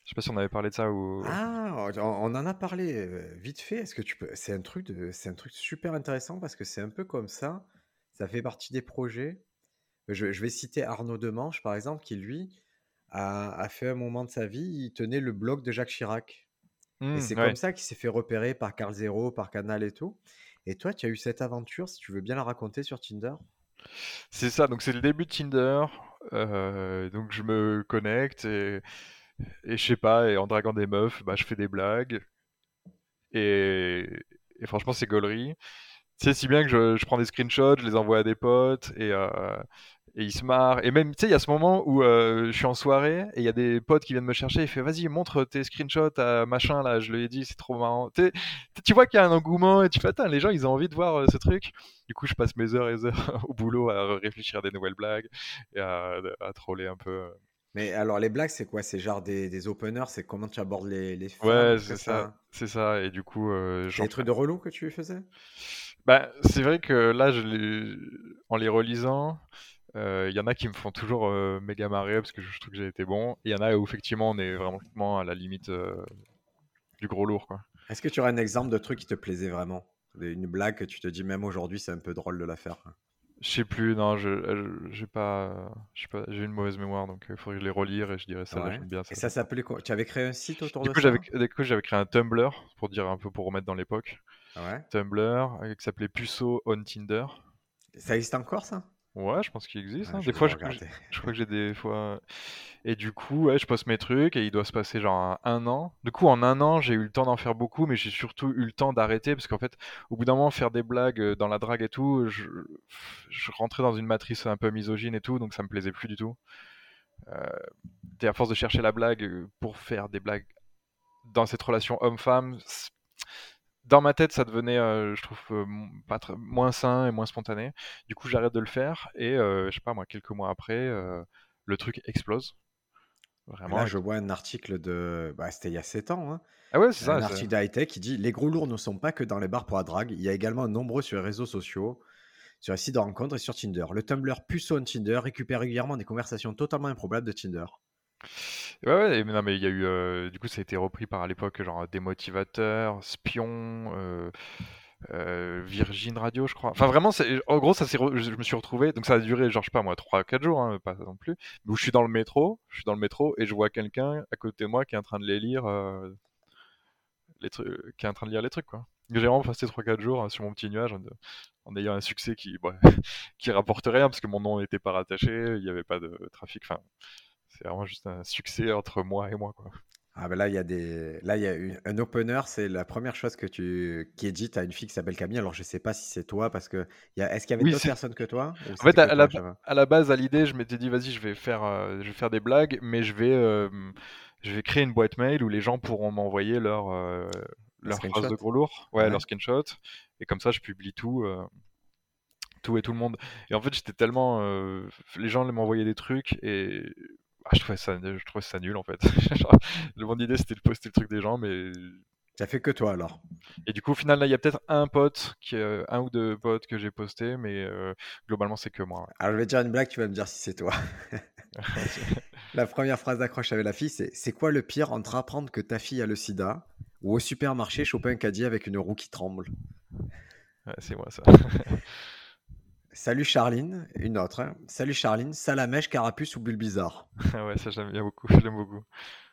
Je sais pas si on avait parlé de ça ou. Ah, on en a parlé euh, vite fait. Est-ce que tu peux... C'est un truc de... c'est un truc super intéressant parce que c'est un peu comme ça. Ça fait partie des projets. Je, je vais citer Arnaud Demanche, par exemple, qui lui a, a fait un moment de sa vie, il tenait le blog de Jacques Chirac. Et Hmm, c'est comme ça qu'il s'est fait repérer par Carl Zero, par Canal et tout. Et toi, tu as eu cette aventure, si tu veux bien la raconter sur Tinder? C'est ça, donc c'est le début de Tinder. euh, donc je me connecte et, je sais pas, et en draguant des meufs, bah, je fais des blagues. Et, et franchement, c'est gaulerie. C'est si bien que je, je prends des screenshots, je les envoie à des potes et, euh, et ils se marrent. Et même, tu sais, il y a ce moment où euh, je suis en soirée et il y a des potes qui viennent me chercher. Il fait, vas-y, montre tes screenshots à machin là. Je lui ai dit, c'est trop marrant. Tu vois qu'il y a un engouement et tu fais, attends, les gens, ils ont envie de voir euh, ce truc. Du coup, je passe mes heures et heures <laughs> au boulot à réfléchir à des nouvelles blagues et à, à troller un peu. Mais alors, les blagues, c'est quoi? C'est genre des, des openers, c'est comment tu abordes les, les femmes, Ouais, c'est ça, c'est ça. Et du coup, euh, j'en des trucs de relou que tu faisais? Bah, c'est vrai que là, je les... en les relisant, il y en a qui me font toujours euh, méga marrer parce que je trouve que j'ai été bon. Et il y en a où effectivement on est vraiment à la limite euh, du gros lourd, quoi. Est-ce que tu aurais un exemple de truc qui te plaisait vraiment? Une blague que tu te dis, même aujourd'hui, c'est un peu drôle de la faire. Je sais plus, non, je, j'ai pas, pas, j'ai une mauvaise mémoire, donc il faudrait que je les relire et je dirais ça, Ouais. j'aime bien Et ça. ça s'appelait quoi? Tu avais créé un site autour Du de coup, ça? du coup, j'avais créé un Tumblr pour dire un peu pour remettre dans l'époque. Ouais. Tumblr euh, qui s'appelait Puceau on Tinder. Ça existe encore, ça? Ouais, je pense qu'il existe. Ah, hein. Des fois, je, crois que j'ai des fois. Et du coup, ouais, je poste mes trucs et il doit se passer genre un, an. Du coup, en un an, j'ai eu le temps d'en faire beaucoup, mais j'ai surtout eu le temps d'arrêter parce qu'en fait, au bout d'un moment, faire des blagues euh, dans la drague et tout, je, je rentrais dans une matrice un peu misogyne et tout, donc ça me plaisait plus du tout. Euh, et à force de chercher la blague euh, pour faire des blagues dans cette relation homme-femme, dans ma tête, ça devenait, euh, je trouve, euh, m- pas très- moins sain et moins spontané. Du coup, j'arrête de le faire et euh, je sais pas moi, quelques mois après, le truc explose. Vraiment. Là, je vois un article de. Bah, c'était il y a 7 ans, hein. Ah ouais, c'est Un ça. c'est- article d'Hightech qui dit Les gros lourds ne sont pas que dans les bars pour la drague, il y a également nombreux sur les réseaux sociaux, sur les sites de rencontres et sur Tinder. Le Tumblr Puceau on Tinder récupère régulièrement des conversations totalement improbables de Tinder. Ouais, ouais, mais non, mais il y a eu, euh, du coup, ça a été repris par à l'époque, genre des motivateurs, Spion, euh, euh, Virgin Radio, je crois. Enfin, vraiment, en gros, ça je me suis retrouvé, donc ça a duré, genre, je sais pas moi, 3-4 jours, hein, pas non plus, où je suis dans le métro, je suis dans le métro et je vois quelqu'un à côté de moi qui est en train de les lire, les trucs, qui est en train de lire les trucs, quoi. J'ai vraiment passé 3-4 jours hein, sur mon petit nuage en, ayant un succès qui, ouais, <laughs> qui rapporte rien parce que mon nom n'était pas rattaché, il n'y avait pas de trafic, enfin, c'est vraiment juste un succès entre moi et moi, quoi. Ah ben là, il y a des. Là, il y a une- un opener, c'est la première chose que tu qui est dite à une fille qui s'appelle Camille. Alors, je sais pas si c'est toi, parce que il y a... est-ce qu'il y avait Oui, d'autres personnes que toi En fait, à, la, à base, à l'idée, je m'étais dit, vas-y, je vais faire, euh, je vais faire des blagues, mais je vais, euh, je vais créer une boîte mail où les gens pourront m'envoyer leur, euh, leur phrase de gros lourd, ouais, Ouais. leur screenshot, et comme ça, je publie tout, euh, tout et tout le monde. Et en fait, j'étais tellement, euh, les gens m'envoyaient des trucs et ah, je trouvais ça, je trouvais ça nul en fait. <laughs> Mon idée, c'était de poster le truc des gens, mais Ça fait que toi alors. et du coup, au final, là, il y a peut-être un pote, qui, euh, un ou deux potes que j'ai posté, mais euh, globalement, c'est que moi. Alors, je vais te dire une blague, tu vas me dire si c'est toi. <laughs> La première phrase d'accroche avec la fille, c'est C'est quoi le pire entre apprendre que ta fille a le sida ou au supermarché choper un caddie avec une roue qui tremble? Ouais, c'est moi ça. <laughs> Salut Charline, une autre. hein. Salut Charline, salamèche, carapuce ou bulle bizarre Ah <laughs> ouais, ça j'aime bien beaucoup, <laughs> j'aime beaucoup.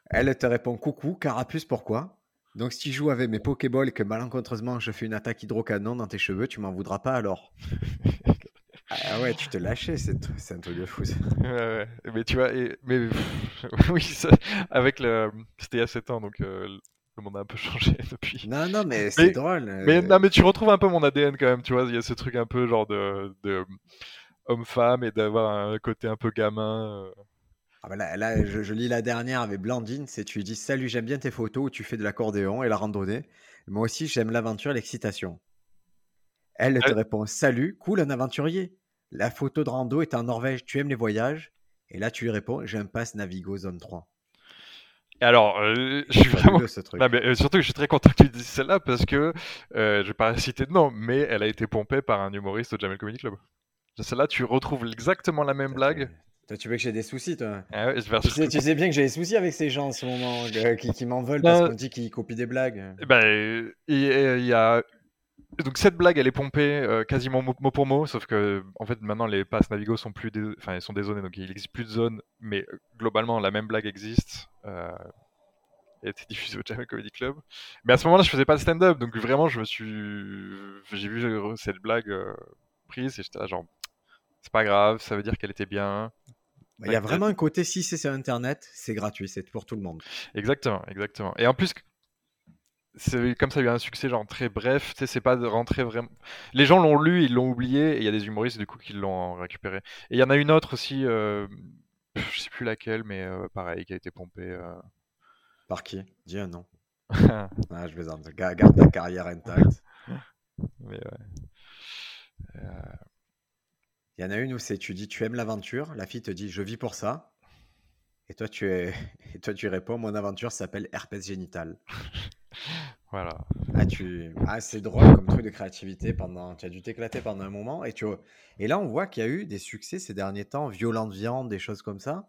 Elle te répond coucou, carapuce, pourquoi? Donc si tu joues avec mes Pokéballs et que malencontreusement je fais une attaque hydrocanon dans tes cheveux, tu m'en voudras pas alors? <laughs> Ah ouais, tu te lâchais, c'est c'est un truc de fou. ça. Ouais, ouais. Mais tu vois, et- mais oui, ça- avec le, c'était il y a 7 ans, donc euh, le monde a un peu <laughs> changé depuis. Non, non, mais c'est Mais- drôle. Mais euh, non, mais tu retrouves un peu mon ADN quand même, tu vois. Il y a ce truc un peu genre de, de homme-femme et d'avoir un côté un peu gamin. euh. Ah bah là, là, je, je lis la dernière avec Blandine, c'est tu lui dis Salut, j'aime bien tes photos où tu fais de l'accordéon et la randonnée. Moi aussi, j'aime l'aventure et l'excitation. Elle te répond Salut, cool, un aventurier. La photo de rando est en Norvège, tu aimes les voyages Et là, tu lui réponds J'ai un pass Navigo zone 3. Alors, euh, je suis vraiment. ce truc. Non, mais euh, surtout que je suis très content que tu dises celle-là parce que euh, je vais pas citer de nom, mais elle a été pompée par un humoriste au Jamel Comedy Club. Celle-là, tu retrouves exactement la même blague. tu- Toi, tu veux que j'ai des soucis, toi? Ah ouais, je vais- tu sais, tu sais bien que j'ai des soucis avec ces gens en ce moment, euh, qui, qui m'en veulent parce Non. qu'on dit qu'ils copient des blagues. Eh ben, euh, il y a- il y a donc cette blague, elle est pompée euh, quasiment mot, mot pour mot, sauf que en fait maintenant les passes Navigo sont plus, dé- enfin elles sont dézonées, donc il n'existe plus de zone, mais euh, globalement la même blague existe. Euh, a été diffusée au Jamel Comedy Club. Mais à ce moment-là, je faisais pas de stand-up, donc vraiment je me suis, j'ai vu euh, cette blague euh, prise et j'étais là genre, c'est pas grave, ça veut dire qu'elle était bien. Il y a vraiment un côté, si c'est sur Internet, c'est gratuit, c'est pour tout le monde. Exactement, exactement. Et en plus, c'est comme ça a eu un succès genre très bref, tu sais, c'est pas de rentrer vraiment. Les gens l'ont lu, ils l'ont oublié, et il y a des humoristes du coup qui l'ont récupéré. Et il y en a une autre aussi, euh, <laughs> je sais plus laquelle, mais euh, pareil, qui a été pompée. euh. Par qui? Dis un nom. <laughs> Ah, je plaisante. Ga- Garde ta carrière intacte. <laughs> mais ouais. Il y en a une où c'est tu dis tu aimes l'aventure, la fille te dit je vis pour ça. Et toi tu es et toi tu réponds mon aventure s'appelle herpès génital. Voilà. Ah tu ah c'est drôle comme truc de créativité pendant tu as dû t'éclater pendant un moment et tu et là on voit qu'il y a eu des succès ces derniers temps, violente viande, des choses comme ça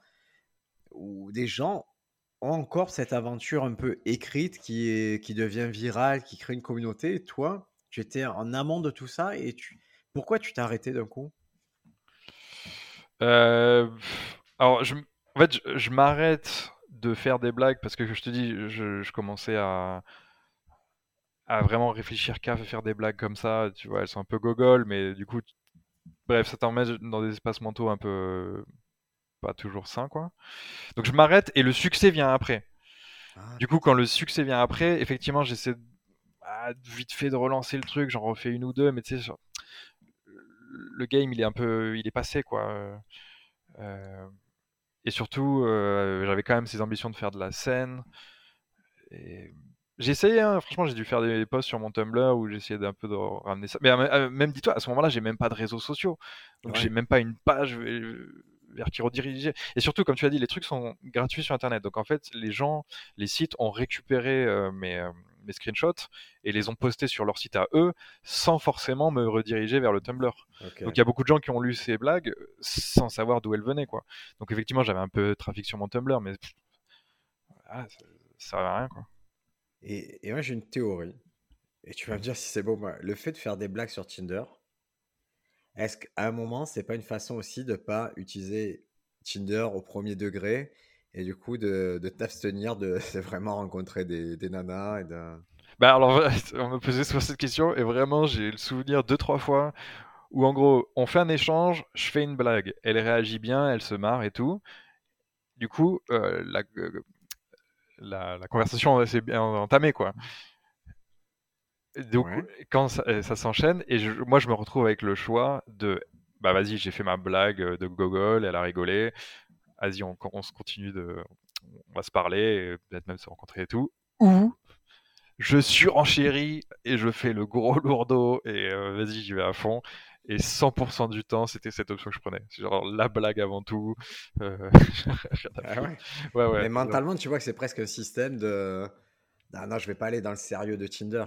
où des gens ont encore cette aventure un peu écrite qui est qui devient virale, qui crée une communauté et toi tu étais en amont de tout ça et tu pourquoi tu t'es arrêté d'un coup? Euh, alors, je, en fait, je, je m'arrête de faire des blagues parce que je te dis, je, je commençais à, à vraiment réfléchir qu'à faire des blagues comme ça. Tu vois, elles sont un peu gogol, mais du coup, bref, ça t'emmène dans des espaces mentaux un peu pas toujours sains, quoi. Donc, je m'arrête et le succès vient après. Ah, Du coup, quand le succès vient après, effectivement, j'essaie de- ah, vite fait de relancer le truc, j'en refais une ou deux, mais tu sais, le game, il est un peu, il est passé, quoi. Euh, euh, et surtout, euh, j'avais quand même ces ambitions de faire de la scène. Et j'ai essayé, hein, franchement, j'ai dû faire des posts sur mon Tumblr où j'essayais d'un peu de ramener ça. Mais euh, même, dis-toi, à ce moment-là, j'ai même pas de réseaux sociaux. Donc, Ouais. j'ai même pas une page euh, vers qui rediriger. Et surtout, comme tu as dit, les trucs sont gratuits sur Internet. Donc, en fait, les gens, les sites ont récupéré euh, mes, euh, mes screenshots et les ont postés sur leur site à eux sans forcément me rediriger vers le Tumblr. Donc il y a beaucoup de gens qui ont lu ces blagues euh, sans savoir d'où elles venaient quoi. Donc effectivement j'avais un peu de trafic sur mon Tumblr mais pff, ah, ça, ça servait à rien quoi. Et, et moi, j'ai une théorie. Et tu vas me dire si c'est bon. moi. Le fait de faire des blagues sur Tinder, est-ce qu'à un moment, c'est pas une façon aussi de pas utiliser Tinder au premier degré et du coup de, de t'abstenir de, <laughs> vraiment rencontrer des, des nanas et de... Bah alors <laughs> on me posait souvent cette question et vraiment j'ai le souvenir deux trois fois où en gros on fait un échange, je fais une blague, elle réagit bien, elle se marre et tout. Du coup euh, la, euh, la, la conversation s'est bien entamée quoi. Donc Ouais. quand ça, euh, ça s'enchaîne et je- moi je me retrouve avec le choix de bah vas-y j'ai fait ma blague de gogol, elle a rigolé, vas-y on, on se continue de on va se parler et peut-être même se rencontrer et tout ou je surenchéris et je fais le gros <laughs> lourdeau et euh, vas-y j'y vais à fond et 100% du temps c'était cette option que je prenais c'est genre la blague avant tout euh, <laughs> Ah foutre. ouais. ouais ouais Mais mentalement, tu vois que c'est presque un système de... Ah non, je vais pas aller dans le sérieux de Tinder.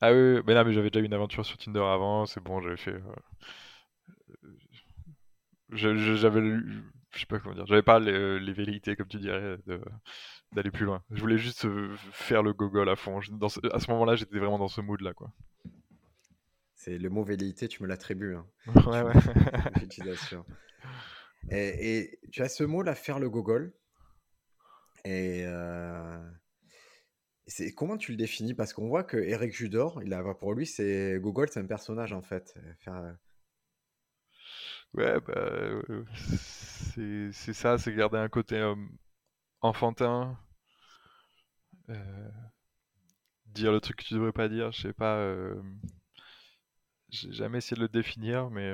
ah oui, mais non mais j'avais déjà eu une aventure sur Tinder avant c'est bon j'avais fait euh, j'avais lu- je sais pas comment dire. J'avais pas les, les velléités, comme tu dirais, d'aller plus loin. Je voulais juste euh, faire le gogol à fond. Dans à ce moment-là, j'étais vraiment dans ce mood-là, quoi. C'est le mot velléité, tu me l'attribues. Hein. <laughs> Ouais, ouais. <laughs> et, et, tu as ce mot-là, faire le gogol. Et euh, c'est comment tu le définis? Parce qu'on voit que Eric Judor, il a, pour lui, c'est Gogol, c'est un personnage en fait. Faire... Ouais, bah, c'est ça, c'est garder un côté euh, enfantin, euh, dire le truc que tu devrais pas dire, je sais pas, euh, j'ai jamais essayé de le définir, mais...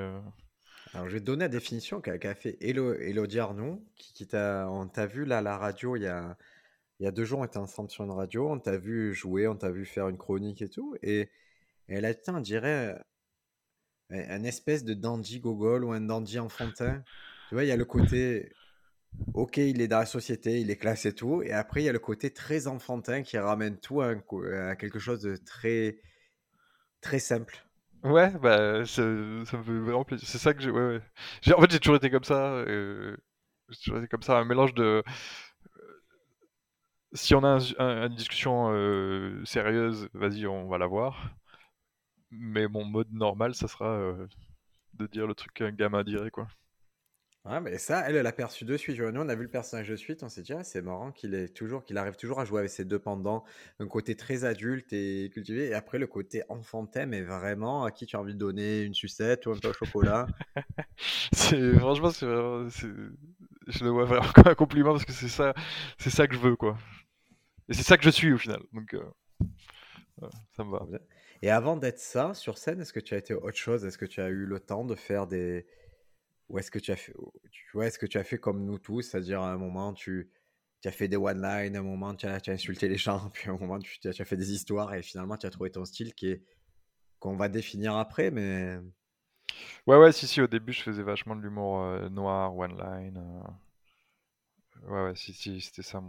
Alors je vais donner la définition qu'a fait Elo, Elodie Arnoux, qui, qui t'a, on t'a vu là à la radio il y a, y a deux jours, on était ensemble sur une radio, on t'a vu jouer, on t'a vu faire une chronique et tout, et, elle a été, on dirait, un espèce de dandy gogol ou un dandy enfantin. Tu vois, il y a le côté, ok, il est dans la société, il est classe et tout, et après, il y a le côté très enfantin qui ramène tout à, quelque chose de très, très simple. Ouais, bah, ça, me fait vraiment plaisir. C'est ça que j'ai. Ouais, ouais. En fait, j'ai toujours été comme ça. Euh, j'ai toujours été comme ça, un mélange de. Si on a une discussion euh, sérieuse, vas-y, on va la voir mais mon mode normal, ça sera euh, de dire le truc qu'un gamin dirait, quoi. Ah, mais ça, elle, elle a perçu de suite. Nous, on a vu le personnage de suite, on s'est dit, ah, c'est marrant qu'il est toujours, qu'il arrive toujours à jouer avec ses deux pendants, un côté très adulte et cultivé, et après le côté enfantin, mais vraiment à qui tu as envie de donner une sucette ou un peu au chocolat. <laughs> c'est franchement, c'est je le vois vraiment comme un compliment parce que c'est ça, c'est ça que je veux, quoi. Et c'est ça que je suis au final. Donc, euh, ça me va. Bien. Et avant d'être ça, sur scène, est-ce que tu as été autre chose? Est-ce que tu as eu le temps de faire des... Ou est-ce que tu as fait, tu vois, est-ce que tu as fait comme nous tous, c'est-à-dire à un moment tu, tu as fait des one-line, à un moment tu as, tu as, insulté les gens, <laughs> puis à un moment tu, tu, as fait des histoires et finalement tu as trouvé ton style qui est qu'on va définir après, mais ouais ouais si si au début je faisais vachement de l'humour euh, noir, one-line, euh, ouais ouais si si c'était ça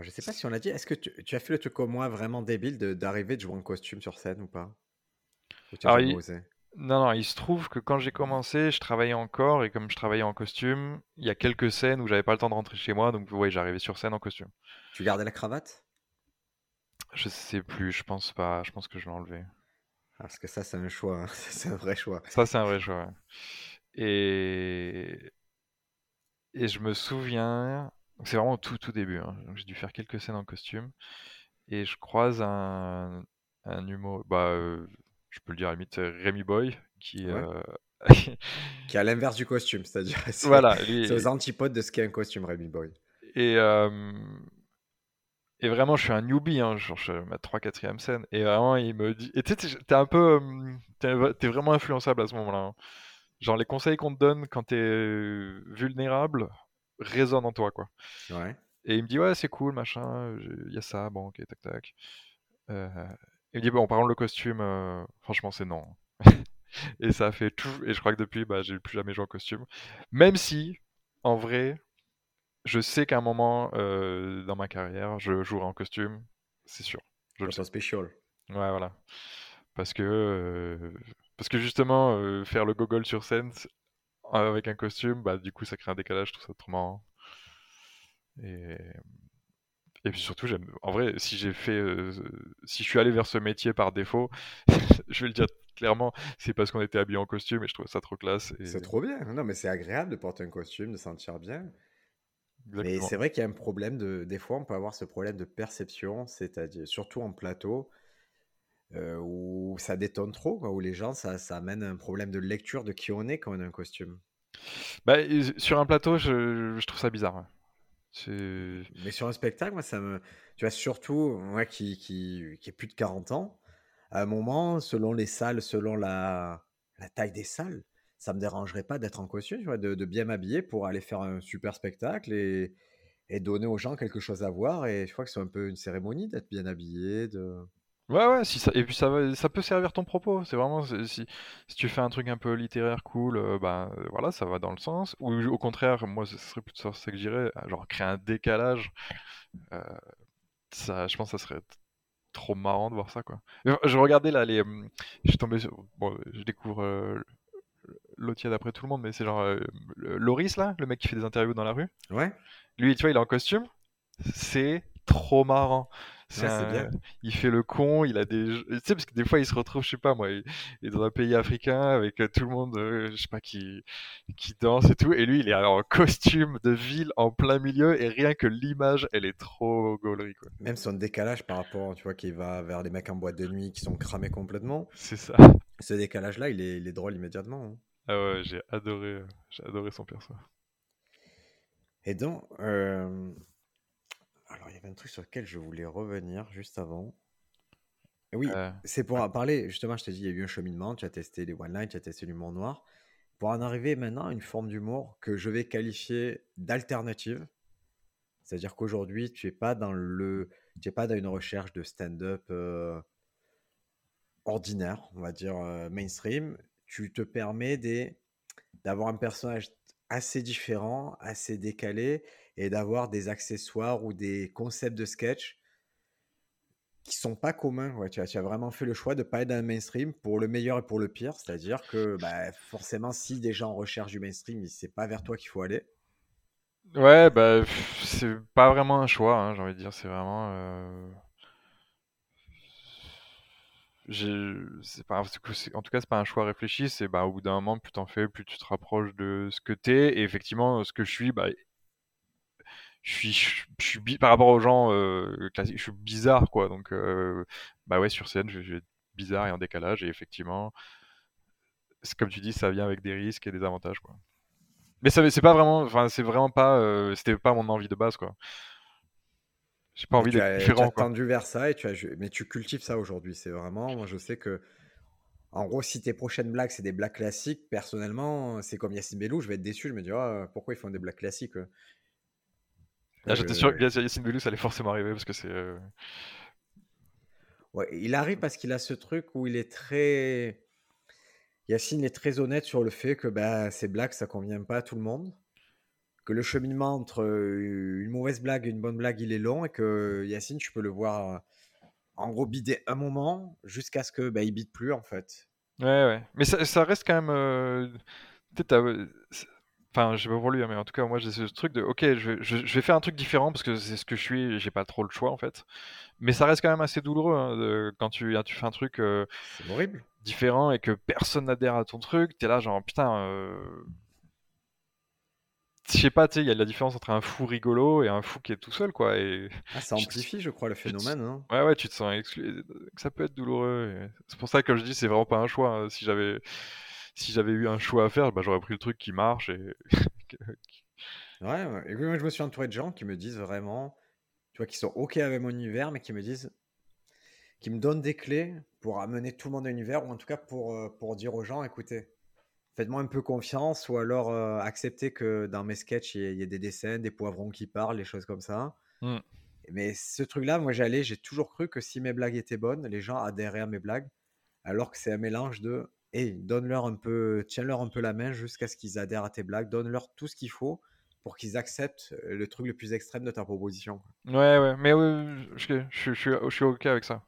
je sais pas si on l'a dit. Est-ce que tu, as fait le truc comme moi vraiment débile d'arriver de, jouer en costume sur scène ou pas? Non, non, il se trouve que quand j'ai commencé, je travaillais encore et comme je travaillais en costume, il y a quelques scènes où j'avais pas le temps de rentrer chez moi, donc ouais, j'arrivais sur scène en costume. Tu gardais la cravate? Je sais plus, je pense pas. Je pense que je l'ai enlevé. Ah, parce que ça, c'est un choix. Hein. <laughs> c'est un vrai choix. Ça, c'est un vrai choix. Et et je me souviens, c'est vraiment tout, tout début. Hein. J'ai dû faire quelques scènes en costume. Et je croise un, un humour, bah, euh, je peux le dire à limite, Rémi Boy, qui, euh, <laughs> qui est à l'inverse du costume, c'est-à-dire <laughs> c'est voilà, aux antipodes de ce qu'est un costume, Rémi Boy. Et, et vraiment, je suis un newbie, hein, genre, je suis ma 3-4ème scène. Et vraiment, il me dit. Et tu sais, t'es un peu. T'es vraiment influençable à ce moment-là. Hein. Genre, les conseils qu'on te donne quand t'es vulnérable, résonne en toi, quoi. Ouais. Et il me dit, ouais, c'est cool, machin, il y a ça, bon, ok, tac, tac. Euh, il me dit, bon, par contre, le costume, euh, franchement, c'est non. <laughs> et ça a fait tout, et je crois que depuis, bah, j'ai plus jamais joué en costume. Même si, en vrai, je sais qu'à un moment euh, dans ma carrière, je jouerai en costume, c'est sûr. Je le sens spécial. Ouais, voilà. Parce que, parce que justement, faire le gogol sur scène, avec un costume, bah, du coup, ça crée un décalage, tout ça trop marrant. Et, et puis surtout, j'aime. En vrai, si j'ai fait, euh, si je suis allé vers ce métier par défaut, <laughs> je vais le dire clairement, c'est parce qu'on était habillé en costume et je trouve ça trop classe. C'est trop bien. Non, mais c'est agréable de porter un costume, de sentir bien. Mais c'est vrai qu'il y a un problème de. Des fois, on peut avoir ce problème de perception, c'est-à-dire surtout en plateau. Euh, où ça détonne trop, où les gens, ça, ça amène un problème de lecture de qui on est quand on a un costume. Bah, sur un plateau, je, je trouve ça bizarre. Mais sur un spectacle, moi, ça me. Tu vois, surtout, moi qui, qui, qui ai plus de 40 ans, à un moment, selon les salles, selon la, la taille des salles, ça me dérangerait pas d'être en costume, tu vois, de, de bien m'habiller pour aller faire un super spectacle et, et donner aux gens quelque chose à voir. Et je crois que c'est un peu une cérémonie d'être bien habillé. De... Ouais, ouais, si ça, et puis ça, ça peut servir ton propos. C'est vraiment, si, si tu fais un truc un peu littéraire, cool, euh, bah voilà, ça va dans le sens. Ou au contraire, moi, ce serait plutôt ça que j'irais, genre créer un décalage. Euh, ça, je pense que ça serait trop marrant de voir ça, quoi. Je regardais là les, je suis tombé sur, bon, je découvre euh, l'eau tiède après tout le monde, mais c'est genre euh, Loris là, le mec qui fait des interviews dans la rue. Ouais, Lui, tu vois, il est en costume. C'est trop marrant. C'est ouais, c'est bien. Il fait le con, il a des... Tu sais, parce que des fois, il se retrouve, je sais pas moi, il il est dans un pays africain avec euh, tout le monde, euh, je sais pas, qui... qui danse et tout. Et lui, il est en costume de ville en plein milieu. Et rien que l'image, elle est trop gaulerie, quoi. Même son décalage par rapport, tu vois, qui va vers les mecs en boîte de nuit qui sont cramés complètement. C'est ça. Ce décalage-là, il est, il est drôle immédiatement. hein. Ah ouais, j'ai adoré, euh, j'ai adoré son perso. Et donc, euh, alors il y avait un truc sur lequel je voulais revenir juste avant. Oui, Euh, c'est pour en parler, justement, je t'ai dit, il y a eu un cheminement, tu as testé les one-line, tu as testé l'humour noir. Pour en arriver maintenant à une forme d'humour que je vais qualifier d'alternative. C'est-à-dire qu'aujourd'hui, tu n'es pas dans le, tu es pas dans une recherche de stand-up euh, ordinaire, on va dire euh, mainstream. Tu te permets d'avoir un personnage assez différent, assez décalé, et d'avoir des accessoires ou des concepts de sketch qui sont pas communs. Ouais, tu as, vraiment fait le choix de pas être dans le mainstream pour le meilleur et pour le pire. C'est-à-dire que bah, forcément, si des gens recherchent du mainstream, c'est pas vers toi qu'il faut aller. Ouais, bah, c'est pas vraiment un choix, hein, j'ai envie de dire, c'est vraiment. euh, pas, en tout cas, c'est pas un choix réfléchi, c'est bah, au bout d'un moment, plus t'en fais, plus tu te rapproches de ce que t'es. Et effectivement, ce que je suis, bah, je suis, je, suis bi- par rapport aux gens euh, classiques, je suis bizarre, quoi. Donc, euh, bah ouais, sur scène, je, je vais être bizarre et en décalage. Et effectivement, comme tu dis, ça vient avec des risques et des avantages, quoi. Mais ça, c'est pas vraiment, enfin, c'est vraiment pas, euh, c'était pas mon envie de base, quoi. J'ai pas envie d'être as, tu différent, as tendu vers ça et tu as, mais tu cultives ça aujourd'hui. C'est vraiment, moi je sais que, en gros, si tes prochaines blagues c'est des blagues classiques, personnellement, c'est comme Yacine Bellou, je vais être déçu. Je me dis, ah, pourquoi ils font des blagues classiques eux Là, j'étais sûr que Yacine Bellou, ça allait forcément arriver parce que c'est. euh, Ouais, il arrive parce qu'il a ce truc où il est très. Yacine est très honnête sur le fait que bah, ces blagues, ça convient pas à tout le monde. Que le cheminement entre euh, une mauvaise blague et une bonne blague, il est long. Et que Yacine, tu peux le voir, euh, en gros, bider un moment jusqu'à ce que bah, il bide plus, en fait. Ouais, ouais. Mais ça, ça reste quand même. euh, peut-être. Enfin, je sais pas pour lui, hein, mais en tout cas, moi, j'ai ce truc de. Ok, je vais, je, je vais faire un truc différent parce que c'est ce que je suis j'ai pas trop le choix, en fait. Mais ça reste quand même assez douloureux hein, de- quand tu, tu fais un truc euh, horrible. différent et que personne n'adhère à ton truc. T'es là, genre, putain. euh, Je sais pas, tu sais, il y a de la différence entre un fou rigolo et un fou qui est tout seul, quoi. Et Ah, ça <laughs> te- amplifie, je crois, le te- phénomène. hein. Ouais, ouais, tu te sens exclu. Ça peut être douloureux. et C'est pour ça que je dis, c'est vraiment pas un choix. hein. Si j'avais, si j'avais eu un choix à faire, bah, j'aurais pris le truc qui marche et. <laughs> Ouais, ouais. Et puis moi, je me suis entouré de gens qui me disent vraiment, tu vois, qui sont OK avec mon univers, mais qui me disent, qui me donnent des clés pour amener tout le monde à l'univers, ou en tout cas pour, euh, pour dire aux gens, écoutez, faites-moi un peu confiance, ou alors euh, acceptez que dans mes sketchs, il y, ait- y des dessins, des poivrons qui parlent, des choses comme ça. Hmm. Mais ce truc-là, moi, j'allais, j'ai toujours cru que si mes blagues étaient bonnes, les gens adhéraient à mes blagues, alors que c'est un mélange de, hey, donne-leur un peu, tiens-leur un peu la main jusqu'à ce qu'ils adhèrent à tes blagues, donne-leur tout ce qu'il faut pour qu'ils acceptent le truc le plus extrême de ta proposition. Ouais, ouais, mais ouais, je, suis ok avec ça.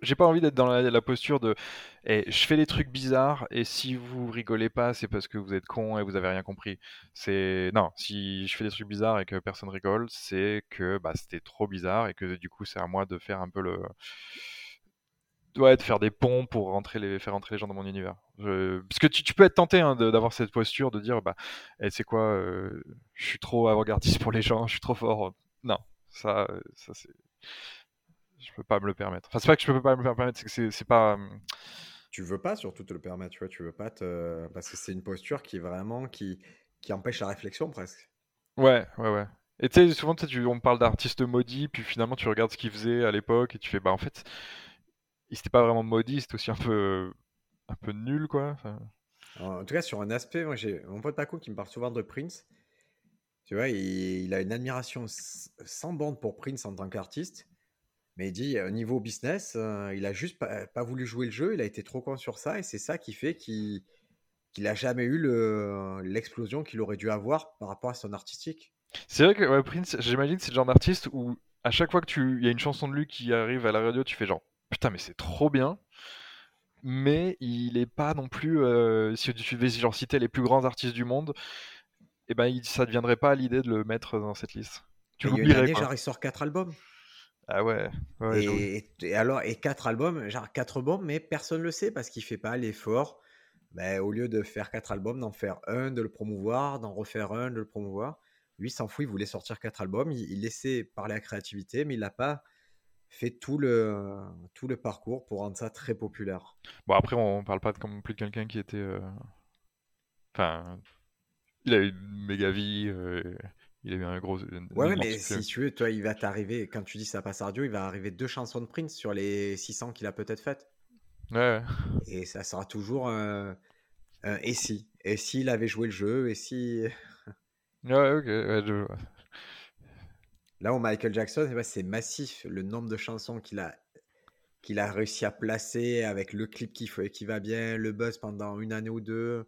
J'ai pas envie d'être dans la, la posture de eh, je fais des trucs bizarres et si vous rigolez pas, c'est parce que vous êtes con et vous avez rien compris. C'est non, si je fais des trucs bizarres et que personne rigole, c'est que bah, c'était trop bizarre et que du coup c'est à moi de faire un peu le ouais, de faire des ponts pour rentrer les, faire rentrer les gens dans mon univers. Je- Parce que tu, tu peux être tenté hein, d'avoir cette posture de dire bah eh, c'est quoi, euh, je suis trop avant-gardiste pour les gens, je suis trop fort. Non, ça, euh, ça c'est, je peux pas me le permettre. Enfin c'est pas que je peux pas me le permettre, c'est que c'est pas. hum, Tu veux pas surtout te le permettre, tu vois, tu veux pas te... Parce que c'est une posture qui vraiment, qui, qui empêche la réflexion presque. Ouais, ouais, ouais. Et tu sais, souvent tu- on parle d'artistes maudits, puis finalement tu regardes ce qu'ils faisaient à l'époque et tu fais bah en fait, ils étaient pas vraiment maudits, c'était aussi un peu, un peu nul quoi. Enfin, En tout cas, sur un aspect, moi j'ai mon pote Paco qui me parle souvent de Prince. Tu vois, il, il a une admiration sans bande pour Prince en tant qu'artiste. Mais il dit, au niveau business, euh, il a juste pas, pas voulu jouer le jeu, il a été trop con sur ça, et c'est ça qui fait qu'il qu'il a jamais eu le- l'explosion qu'il aurait dû avoir par rapport à son artistique. C'est vrai que ouais, Prince, j'imagine, c'est le genre d'artiste où à chaque fois que tu, il y a une chanson de lui qui arrive à la radio, tu fais genre putain mais c'est trop bien. mais il est pas non plus. euh, si tu devais genre citer les plus grands artistes du monde, et ben il- ça ne deviendrait pas à l'idée de le mettre dans cette liste. Tu l'oublierais genre, il sort quatre albums. Ah ouais. Et, et alors, et quatre albums, genre quatre albums, mais personne ne le sait parce qu'il fait pas l'effort. Ben, au lieu de faire quatre albums, d'en faire un, de le promouvoir, d'en refaire un, de le promouvoir. Lui, s'en fout, il voulait sortir quatre albums. Il, il laissait parler la créativité, mais il n'a pas fait tout le, tout le parcours pour rendre ça très populaire. Bon après on parle pas de comme plus de quelqu'un qui était. euh, Enfin, il a eu une méga vie. euh, Il a eu un gros. Ouais, mais si tu veux, toi, il va t'arriver, quand tu dis ça passe à radio, il va arriver deux chansons de Prince sur les 600 qu'il a peut-être faites. Ouais. Et ça sera toujours un et si? Et s'il avait joué le jeu, et si? Ouais, ok. ouais, je. Là où Michael Jackson, c'est massif le nombre de chansons qu'il a, qu'il a réussi à placer avec le clip qui, qui va bien, le buzz pendant une année ou deux.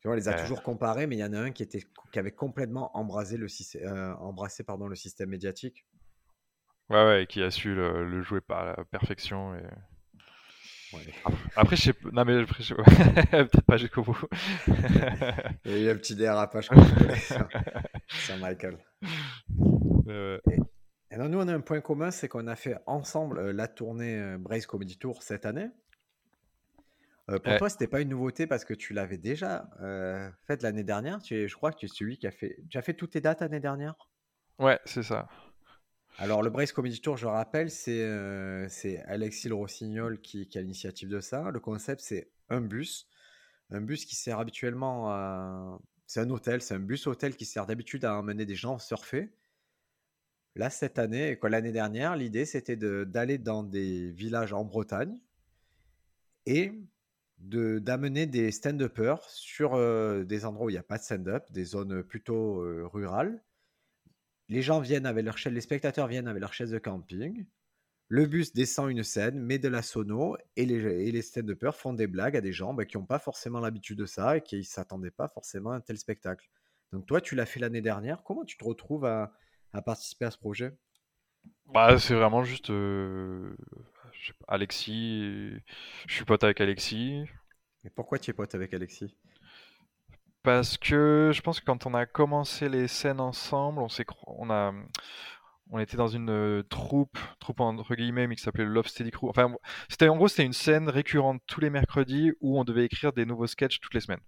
Tu vois, on les a Ouais. toujours comparés, mais il y en a un qui, était, qui avait complètement embrasé le, euh, embrassé pardon, le système médiatique. Ouais, ouais, et qui a su le, le jouer par la perfection. Et... Ouais. Après, je sais pas. Non, mais après, je- <laughs> peut-être pas jusqu'au bout. Il y a eu un petit dérapage <laughs> sur Michael. Euh, Et nous, on a un point commun, c'est qu'on a fait ensemble euh, la tournée euh, Brace Comedy Tour cette année. Euh, pour Ouais. toi, c'était pas une nouveauté parce que tu l'avais déjà euh, faite l'année dernière? Tu es, je crois que tu es celui qui a fait. Tu as fait toutes tes dates l'année dernière? Ouais, c'est ça. Alors, le Brace Comedy Tour, je rappelle, c'est euh, Alexis Le Rossignol qui, qui a l'initiative de ça. Le concept, c'est un bus. Un bus qui sert habituellement à. C'est un hôtel, c'est un bus hôtel qui sert d'habitude à emmener des gens surfer. Là, cette année, l'année dernière, l'idée, c'était d'aller dans des villages en Bretagne et d'amener des stand-uppers sur euh, des endroits où il n'y a pas de stand-up, des zones plutôt euh, rurales. Les gens viennent avec leur chaise, les spectateurs viennent avec leur chaise de camping. Le bus descend une scène, met de la sono et les, et les stand-uppers font des blagues à des gens bah, qui n'ont pas forcément l'habitude de ça et qui ne s'attendaient pas forcément à un tel spectacle. Donc toi, tu l'as fait l'année dernière. Comment tu te retrouves à, à participer à ce projet? Bah, c'est vraiment juste. euh, je sais pas, Alexis. Je suis pote avec Alexis. Et pourquoi tu es pote avec Alexis? Parce que je pense que quand on a commencé les scènes ensemble, on s'est, on a, on était dans une euh, troupe, troupe entre guillemets, mais qui s'appelait Love Steady Crew. Enfin, c'était en gros, c'était une scène récurrente tous les mercredis où on devait écrire des nouveaux sketchs toutes les semaines.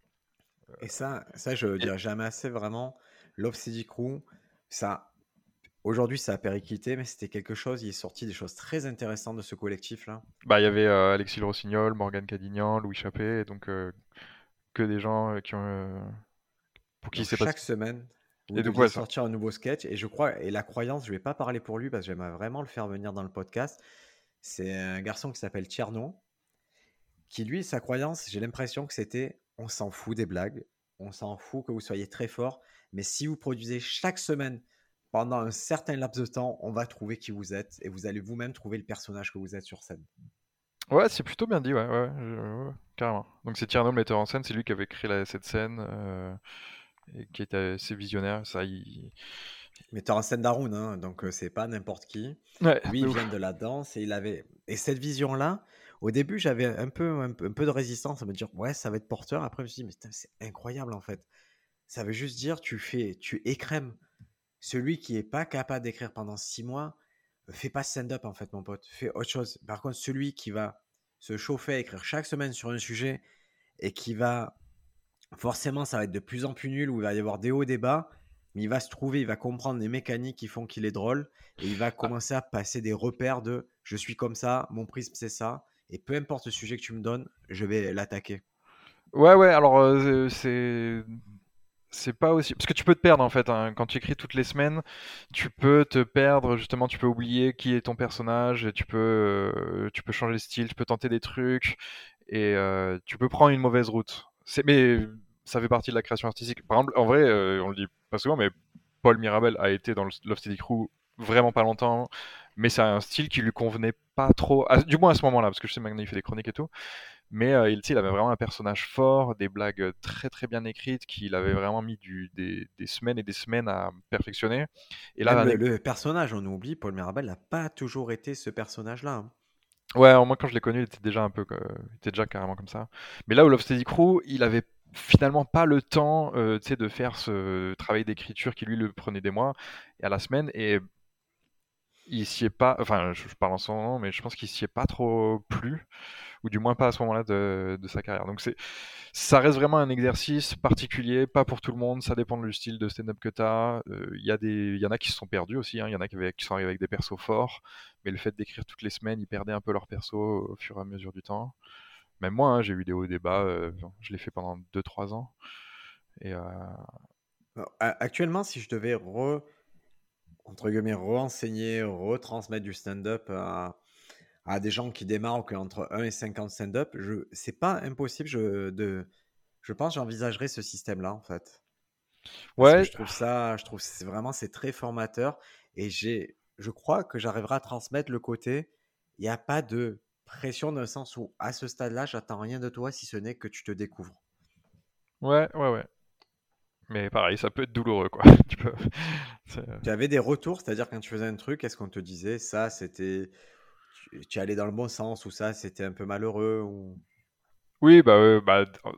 Et ça, ça je dirais jamais assez vraiment. Love City Crew, ça, aujourd'hui, ça a périclité, mais c'était quelque chose. Il est sorti des choses très intéressantes de ce collectif-là. Bah, il y avait euh, Alexis Le Rossignol, Morgane Cadignan, Louis Chappé, et donc euh, que des gens euh, qui ont, pour qui c'est pas. chaque semaine, vous Et donc, ouais, ça- sortir un nouveau sketch. Et je crois, et la croyance, je vais pas parler pour lui parce que j'aimerais vraiment le faire venir dans le podcast. C'est un garçon qui s'appelle Tierno, qui lui, sa croyance, j'ai l'impression que c'était on s'en fout des blagues, on s'en fout que vous soyez très fort, mais si vous produisez chaque semaine pendant un certain laps de temps, on va trouver qui vous êtes et vous allez vous-même trouver le personnage que vous êtes sur scène. Ouais, c'est plutôt bien dit, ouais, ouais, ouais, carrément. Donc c'est Tierno, le metteur en scène, c'est lui qui avait créé la- cette scène, euh, et qui était assez visionnaire. Ça, il... Metteur en scène d'Arun, hein, donc euh, c'est pas n'importe qui. Lui, il vient de la danse et il avait. Et cette vision-là, au début, j'avais un peu, un, peu, un peu de résistance à me dire, ouais, ça va être porteur. Après, je me suis dit, mais c'est incroyable en fait. Ça veut juste dire, tu fais, tu écrèmes. Celui qui est pas capable d'écrire pendant six mois, fais pas stand-up en fait, mon pote. Fais autre chose. Par contre, celui qui va se chauffer à écrire chaque semaine sur un sujet et qui va. Forcément, ça va être de plus en plus nul, où il va y avoir des hauts et des bas, mais il va se trouver, il va comprendre les mécaniques qui font qu'il est drôle, et il va commencer à passer des repères de je suis comme ça, mon prisme c'est ça, et peu importe le sujet que tu me donnes, je vais l'attaquer. Ouais, ouais, alors euh, c'est c'est pas aussi parce que tu peux te perdre en fait hein. Quand tu écris toutes les semaines, tu peux te perdre justement, tu peux oublier qui est ton personnage, tu peux euh, tu peux changer de style, tu peux tenter des trucs et euh, tu peux prendre une mauvaise route. C'est mais ça fait partie de la création artistique. Par exemple, en vrai, euh, on le dit pas souvent, mais Paul Mirabel a été dans Love Steady Crew vraiment pas longtemps, mais c'est un style qui lui convenait pas trop, à- du moins à ce moment-là, parce que je sais maintenant il fait des chroniques et tout. Mais euh, il, il avait vraiment un personnage fort, des blagues très très bien écrites, qu'il avait vraiment mis du, des, des semaines et des semaines à perfectionner. Et là, le, le personnage, on oublie, Paul Mirabel n'a pas toujours été ce personnage-là. hein. Ouais, moi quand je l'ai connu, il était déjà un peu, euh, il était déjà carrément comme ça. Mais là, au Love Steady Crew, il avait finalement pas le temps, euh, de faire ce travail d'écriture qui lui le prenait des mois et à la semaine. Et il s'y est pas, enfin, je, parle en son nom, mais je pense qu'il s'y est pas trop plu, ou du moins pas à ce moment-là de, sa carrière. Donc c'est, ça reste vraiment un exercice particulier, pas pour tout le monde, ça dépend du style de stand-up que tu. Euh, il y, y en a qui se sont perdus aussi, hein. il y en a qui, qui, sont arrivés avec des persos forts, mais le fait d'écrire toutes les semaines, ils perdaient un peu leurs persos au fur et à mesure du temps. Même moi, hein, j'ai eu des hauts et des bas, euh, je l'ai fait pendant 2-3 ans. Et, euh, Actuellement, si je devais re entre guillemets, renseigner, retransmettre du stand-up à, des gens qui démarrent entre 1 et 50 stand-up, c'est pas impossible. Je, de, je pense j'envisagerais ce système-là, en fait. ouais. je trouve ça, je trouve c'est vraiment, c'est très formateur. Et j'ai, je crois que j'arriverai à transmettre le côté, il n'y a pas de pression dans le sens où, à ce stade-là, j'attends rien de toi si ce n'est que tu te découvres. Ouais, ouais, ouais. Mais pareil, ça peut être douloureux, quoi. <laughs> tu, peux... Euh tu avais des retours, c'est-à-dire quand tu faisais un truc, est-ce qu'on te disait ça, c'était. Tu, allais dans le bon sens ou ça, c'était un peu malheureux ou... Oui, bah, bah euh,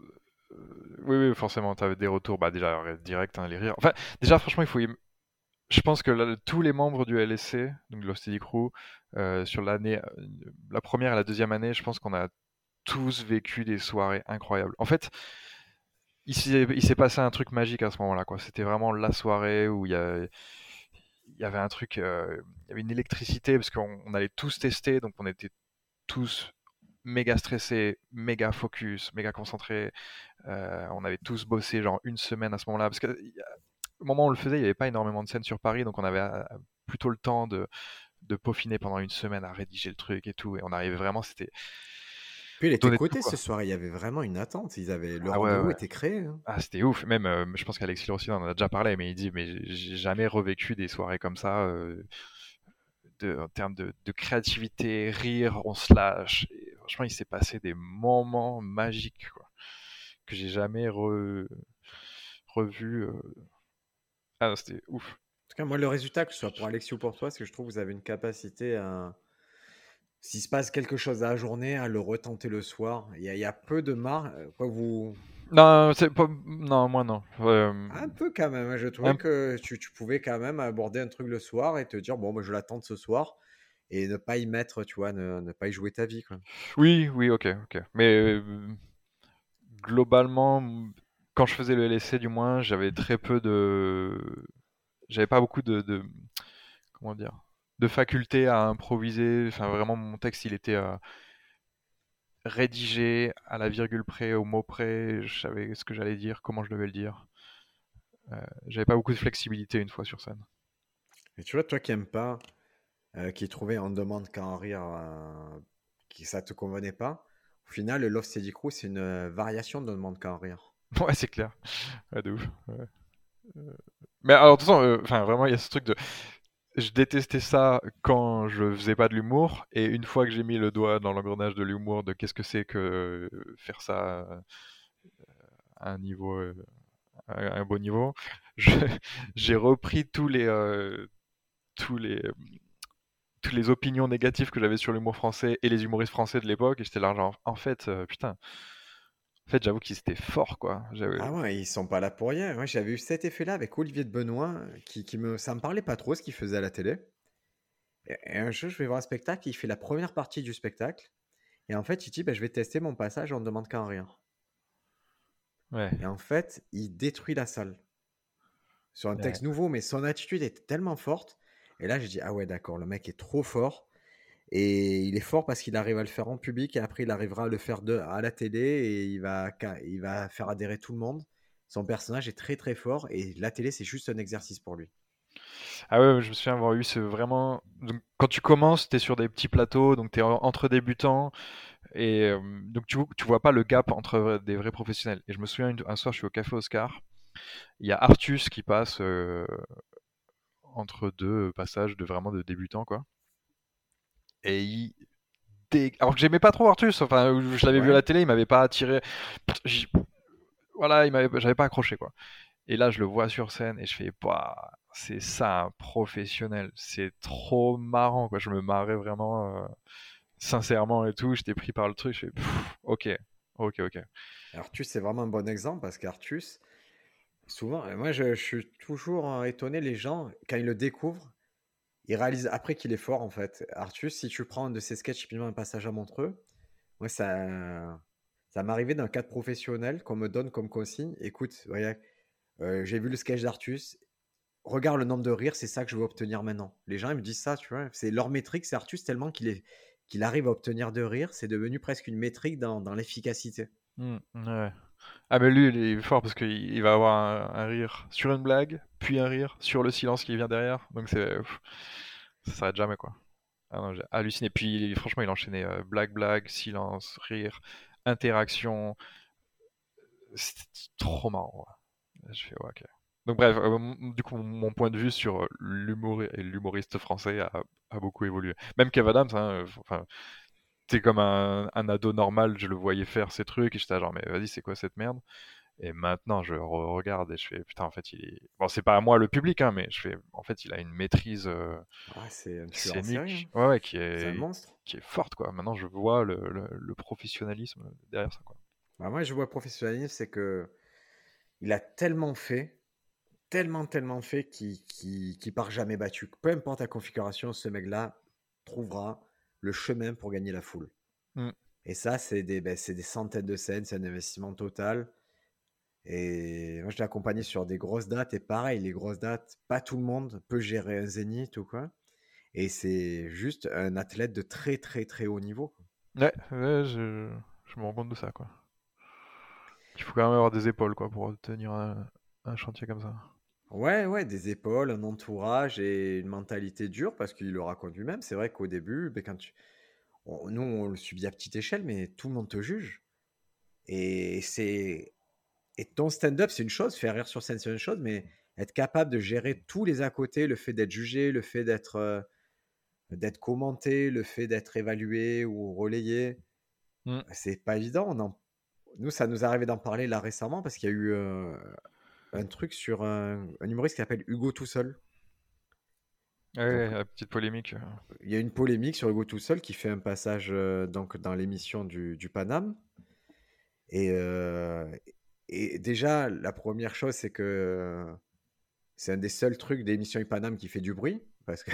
oui, oui, forcément, tu avais des retours, bah, déjà direct, hein, les rires. Enfin, déjà, franchement, il faut. Je pense que tous les membres du LSC, donc Lost Crew, euh, sur l'année, la première et la deuxième année, je pense qu'on a tous vécu des soirées incroyables. En fait, il s'est passé un truc magique à ce moment-là. C'était vraiment la soirée où il y, avait un truc, euh, une électricité parce qu'on allait tous tester, donc on était tous méga stressés, méga focus, méga concentrés. Euh, on avait tous bossé genre une semaine à ce moment-là parce que au moment où on le faisait, il n'y avait pas énormément de scènes sur Paris, donc on avait euh, plutôt le temps de, de peaufiner pendant une semaine à rédiger le truc et tout. Et on arrivait vraiment, c'était puis il était côté ce soir, il y avait vraiment une attente. Ils avaient, le ah rendez-vous était créé. Hein. Ah, c'était ouf. Même, euh, je pense qu'Alexis aussi en a déjà parlé, mais il dit Mais j'ai jamais revécu des soirées comme ça. Euh, de, en termes de, créativité, rire, on se lâche. franchement, il s'est passé des moments magiques quoi, que j'ai jamais re, revu. Euh. Ah, c'était ouf. En tout cas, moi, le résultat, que ce soit pour Alexis ou pour toi, c'est que je trouve que vous avez une capacité à s'il se passe quelque chose à la journée, à le retenter le soir. Il y, a, peu de marre. Euh, quoi, vous. Non, c'est pas. Non, moi non. Un peu quand même. Hein, je trouvais que tu, pouvais quand même aborder un truc le soir et te dire bon, moi, je l'attends ce soir et ne pas y mettre, tu vois, ne, pas y jouer ta vie. Quoi. Oui, oui, ok, ok. Mais euh, globalement, quand je faisais le LSC, du moins, j'avais très peu de. J'avais pas beaucoup de... Comment dire de faculté à improviser. Enfin, vraiment, mon texte, il était euh, rédigé à la virgule près, au mot près. Je savais ce que j'allais dire, comment je devais le dire. Euh, j'avais pas beaucoup de flexibilité une fois sur scène. Et tu vois, toi qui aimes pas, euh, qui trouvait en demande qu'en rire, qui ça te convenait pas, au final, le Love Steady Crew, c'est une variation de demande qu'en rire. <laughs> Ouais, c'est clair. Ouais, de ouf. Mais alors, de toute façon, enfin, vraiment, il y a ce truc de je détestais ça quand je faisais pas de l'humour, et une fois que j'ai mis le doigt dans l'engrenage de l'humour, de qu'est-ce que c'est que faire ça euh, à un niveau, euh, à un beau niveau, <laughs> j'ai repris tous les, euh, tous les, toutes les opinions négatives que j'avais sur l'humour français et les humoristes français de l'époque, et j'étais là en fait, putain, en fait, j'avoue qu'ils étaient forts, quoi. Ah ouais, ils sont pas là pour rien. Moi, j'avais eu cet effet-là avec Olivier de Benoît, qui, qui, me, ça me parlait pas trop ce qu'il faisait à la télé. Et, un jour, je vais voir un spectacle, il fait la première partie du spectacle, et en fait, il dit, bah, je vais tester mon passage, on ne demande qu'un rien. Ouais. Et en fait, il détruit la salle sur un texte nouveau, mais son attitude est tellement forte. Et là, j'ai dit, ah ouais, d'accord, le mec est trop fort. Et il est fort parce qu'il arrive à le faire en public et après il arrivera à le faire à la télé et il va, il va faire adhérer tout le monde. Son personnage est très très fort et la télé c'est juste un exercice pour lui. Ah ouais, je me souviens avoir eu ce vraiment. quand tu commences, tu es sur des petits plateaux, donc tu es entre débutants et euh, donc tu, tu vois pas le gap entre des vrais professionnels. Et je me souviens un soir, je suis au Café Oscar, il y a Artus qui passe euh, entre deux passages de vraiment de débutants quoi et il alors que j'aimais pas trop Artus, enfin je l'avais vu à la télé, il m'avait pas attiré. Voilà, il m'avait, j'avais pas accroché quoi. Et là, je le vois sur scène et je fais, bah, c'est ça un professionnel, c'est trop marrant quoi. Je me marrais vraiment. Euh, sincèrement et tout, j'étais pris par le truc. Je fais, ok, ok, ok. Artus, c'est vraiment un bon exemple parce qu'Artus, souvent, moi je, je suis toujours étonné, les gens, quand ils le découvrent, ils réalisent après qu'il est fort en fait. Artus, si tu prends un de ses sketchs, typiquement un passage à Montreux, moi ça, ça m'arrivait d'un cadre professionnel qu'on me donne comme consigne. Écoute, euh, j'ai vu le sketch d'Artus, regarde le nombre de rires, c'est ça que je veux obtenir maintenant. Les gens ils me disent ça, tu vois. C'est leur métrique, c'est Artus tellement qu'il est qu'il arrive à obtenir de rire, c'est devenu presque une métrique dans, dans l'efficacité. Mmh, ouais. Ah mais lui, il est fort parce qu'il va avoir un, rire sur une blague, puis un rire sur le silence qui vient derrière. Donc c'est ça s'arrête jamais quoi. Ah non, j'ai halluciné. Puis franchement, il enchaînait euh, blague, blague, silence, rire, interaction. C'était trop marrant. Donc bref, euh, du coup, mon point de vue sur l'humour et l'humoriste français a, beaucoup évolué. Même Kev Adams, hein, t'es comme un, ado normal, je le voyais faire ces trucs et j'étais genre mais vas-y c'est quoi cette merde? Et maintenant je regarde et je fais putain en fait il est bon c'est pas à moi le public hein, mais je fais en fait il a une maîtrise euh, c'est scénique, ouais, ouais, qui est, qui est forte quoi. Maintenant je vois le, le, professionnalisme derrière ça quoi. Bah, moi je vois professionnalisme c'est que il a tellement fait tellement, tellement fait qu'il qui part jamais battu. Peu importe la configuration, ce mec-là trouvera le chemin pour gagner la foule. Mmh. Et ça, c'est des, ben, des centaines de scènes, c'est un investissement total. Et moi, je l'ai accompagné sur des grosses dates. Et pareil, les grosses dates, pas tout le monde peut gérer un zénith ou quoi. Et c'est juste un athlète de très, très, très haut niveau. Ouais, je, je, me rends compte de ça, quoi. Il faut quand même avoir des épaules, quoi, pour tenir un chantier comme ça. Ouais, ouais, des épaules, un entourage et une mentalité dure parce qu'il le raconte lui-même. C'est vrai qu'au début, ben, quand tu... nous, on le subit à petite échelle, mais tout le monde te juge. Et c'est et ton stand-up, c'est une chose, faire rire sur scène, c'est une chose, mais être capable de gérer tous les à côté, le fait d'être jugé, le fait d'être euh, d'être commenté, le fait d'être évalué ou relayé, mmh. c'est pas évident. Nous, ça nous arrivé d'en parler là récemment parce qu'il y a eu euh, un truc sur un, humoriste qui s'appelle Hugo Tout Seul. Ouais, la petite polémique. Il y a une polémique sur Hugo Tout Seul qui fait un passage euh, donc, dans l'émission du, du Paname. Et, euh, et, déjà, la première chose, c'est que c'est un des seuls trucs d'émission Paname qui fait du bruit. Parce que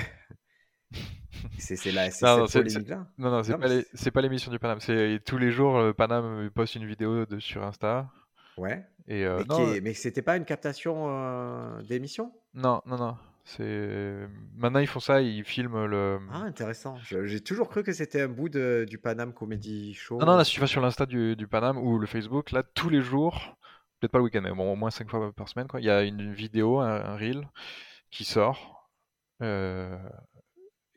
<laughs> c'est la cette polémique-là. Non, non, c'est pas l'émission du Paname. C'est tous les jours, le Paname poste une vidéo de, sur Insta. Ouais. Et euh, mais, mais c'était pas une captation euh, d'émission Non, non, non. C'est maintenant ils font ça, ils filment le. Ah intéressant. J'ai toujours cru que c'était un bout de, du Panam Comedy Show. Non, non, là si tu vas sur l'Insta du, du Panam ou le Facebook, là tous les jours, peut-être pas le week-end, mais bon, au moins 5 fois par semaine, quoi. Il y a une vidéo, un, reel qui sort, euh,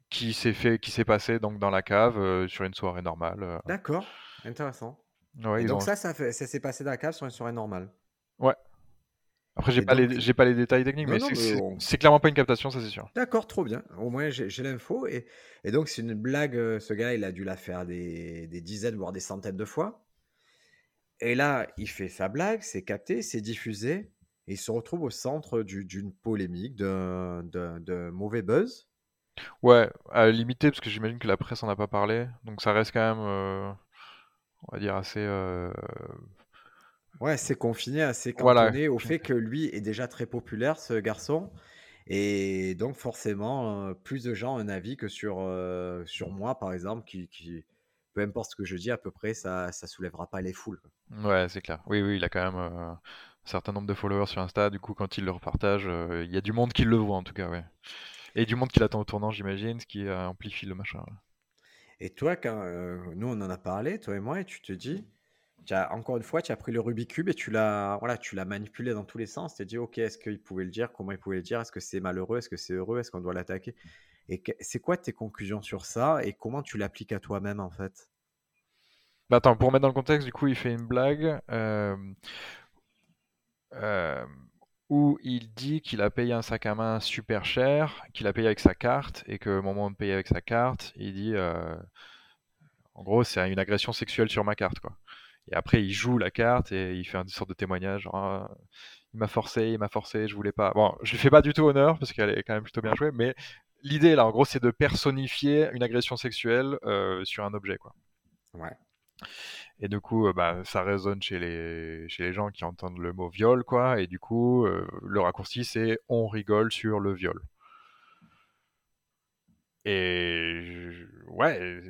qui s'est fait, qui s'est passé donc dans la cave sur une soirée normale. D'accord, intéressant. Ouais, donc ça, ça, ça s'est passé dans la cave sur une soirée normale. Ouais. Après, j'ai pas, les, pas les détails techniques, mais c'est clairement pas une captation, ça c'est sûr. D'accord, trop bien. Au moins, j'ai l'info. Et, et, donc, c'est une blague. Euh, ce gars, il a dû la faire des, des, dizaines, voire des centaines de fois. Et là, il fait sa blague, c'est capté, c'est diffusé. Et il se retrouve au centre d'une polémique, d'un mauvais buzz. Ouais, à limiter, parce que j'imagine que la presse en a pas parlé. Donc, ça reste quand même, euh, on va dire, assez. Euh, Ouais, c'est confiné, assez cantonné au fait que lui est déjà très populaire, ce garçon. Et donc, forcément, euh, plus de gens ont un avis que sur, euh, sur moi, par exemple, qui, qui, peu importe ce que je dis, à peu près, ça ça soulèvera pas les foules. Ouais, c'est clair. Oui, oui, il a quand même euh, un certain nombre de followers sur Insta. Du coup, quand il le repartage, il y a du monde qui le voit, en tout cas, ouais. Et du monde qui l'attend au tournant, j'imagine, ce qui amplifie le machin. Et toi, quand nous, on en a parlé, toi et moi, et tu te dis encore une fois, tu as pris le Rubik's Cube et tu l'as voilà, tu l'as manipulé dans tous les sens. Tu as dit, OK, est-ce qu'il pouvait le dire? Comment il pouvait le dire? Est-ce que c'est malheureux? Est-ce que c'est heureux? Est-ce qu'on doit l'attaquer? Et c'est quoi tes conclusions sur ça et comment tu l'appliques à toi-même en fait? Bah attends, pour mettre dans le contexte, du coup, il fait une blague où il dit qu'il a payé un sac à main super cher, qu'il a payé avec sa carte et que au moment de payer avec sa carte, il dit en gros, c'est une agression sexuelle sur ma carte, quoi. Et après, il joue la carte et il fait une sorte de témoignage. Ah, il m'a forcé, il m'a forcé, je voulais pas. Bon, je lui fais pas du tout honneur parce qu'elle est quand même plutôt bien jouée, mais l'idée là, en gros, c'est de personnifier une agression sexuelle sur un objet, quoi. Ouais. Et du coup, bah, ça résonne chez les, chez les gens qui entendent le mot viol, quoi. Et du coup, le raccourci, c'est on rigole sur le viol. Et ouais,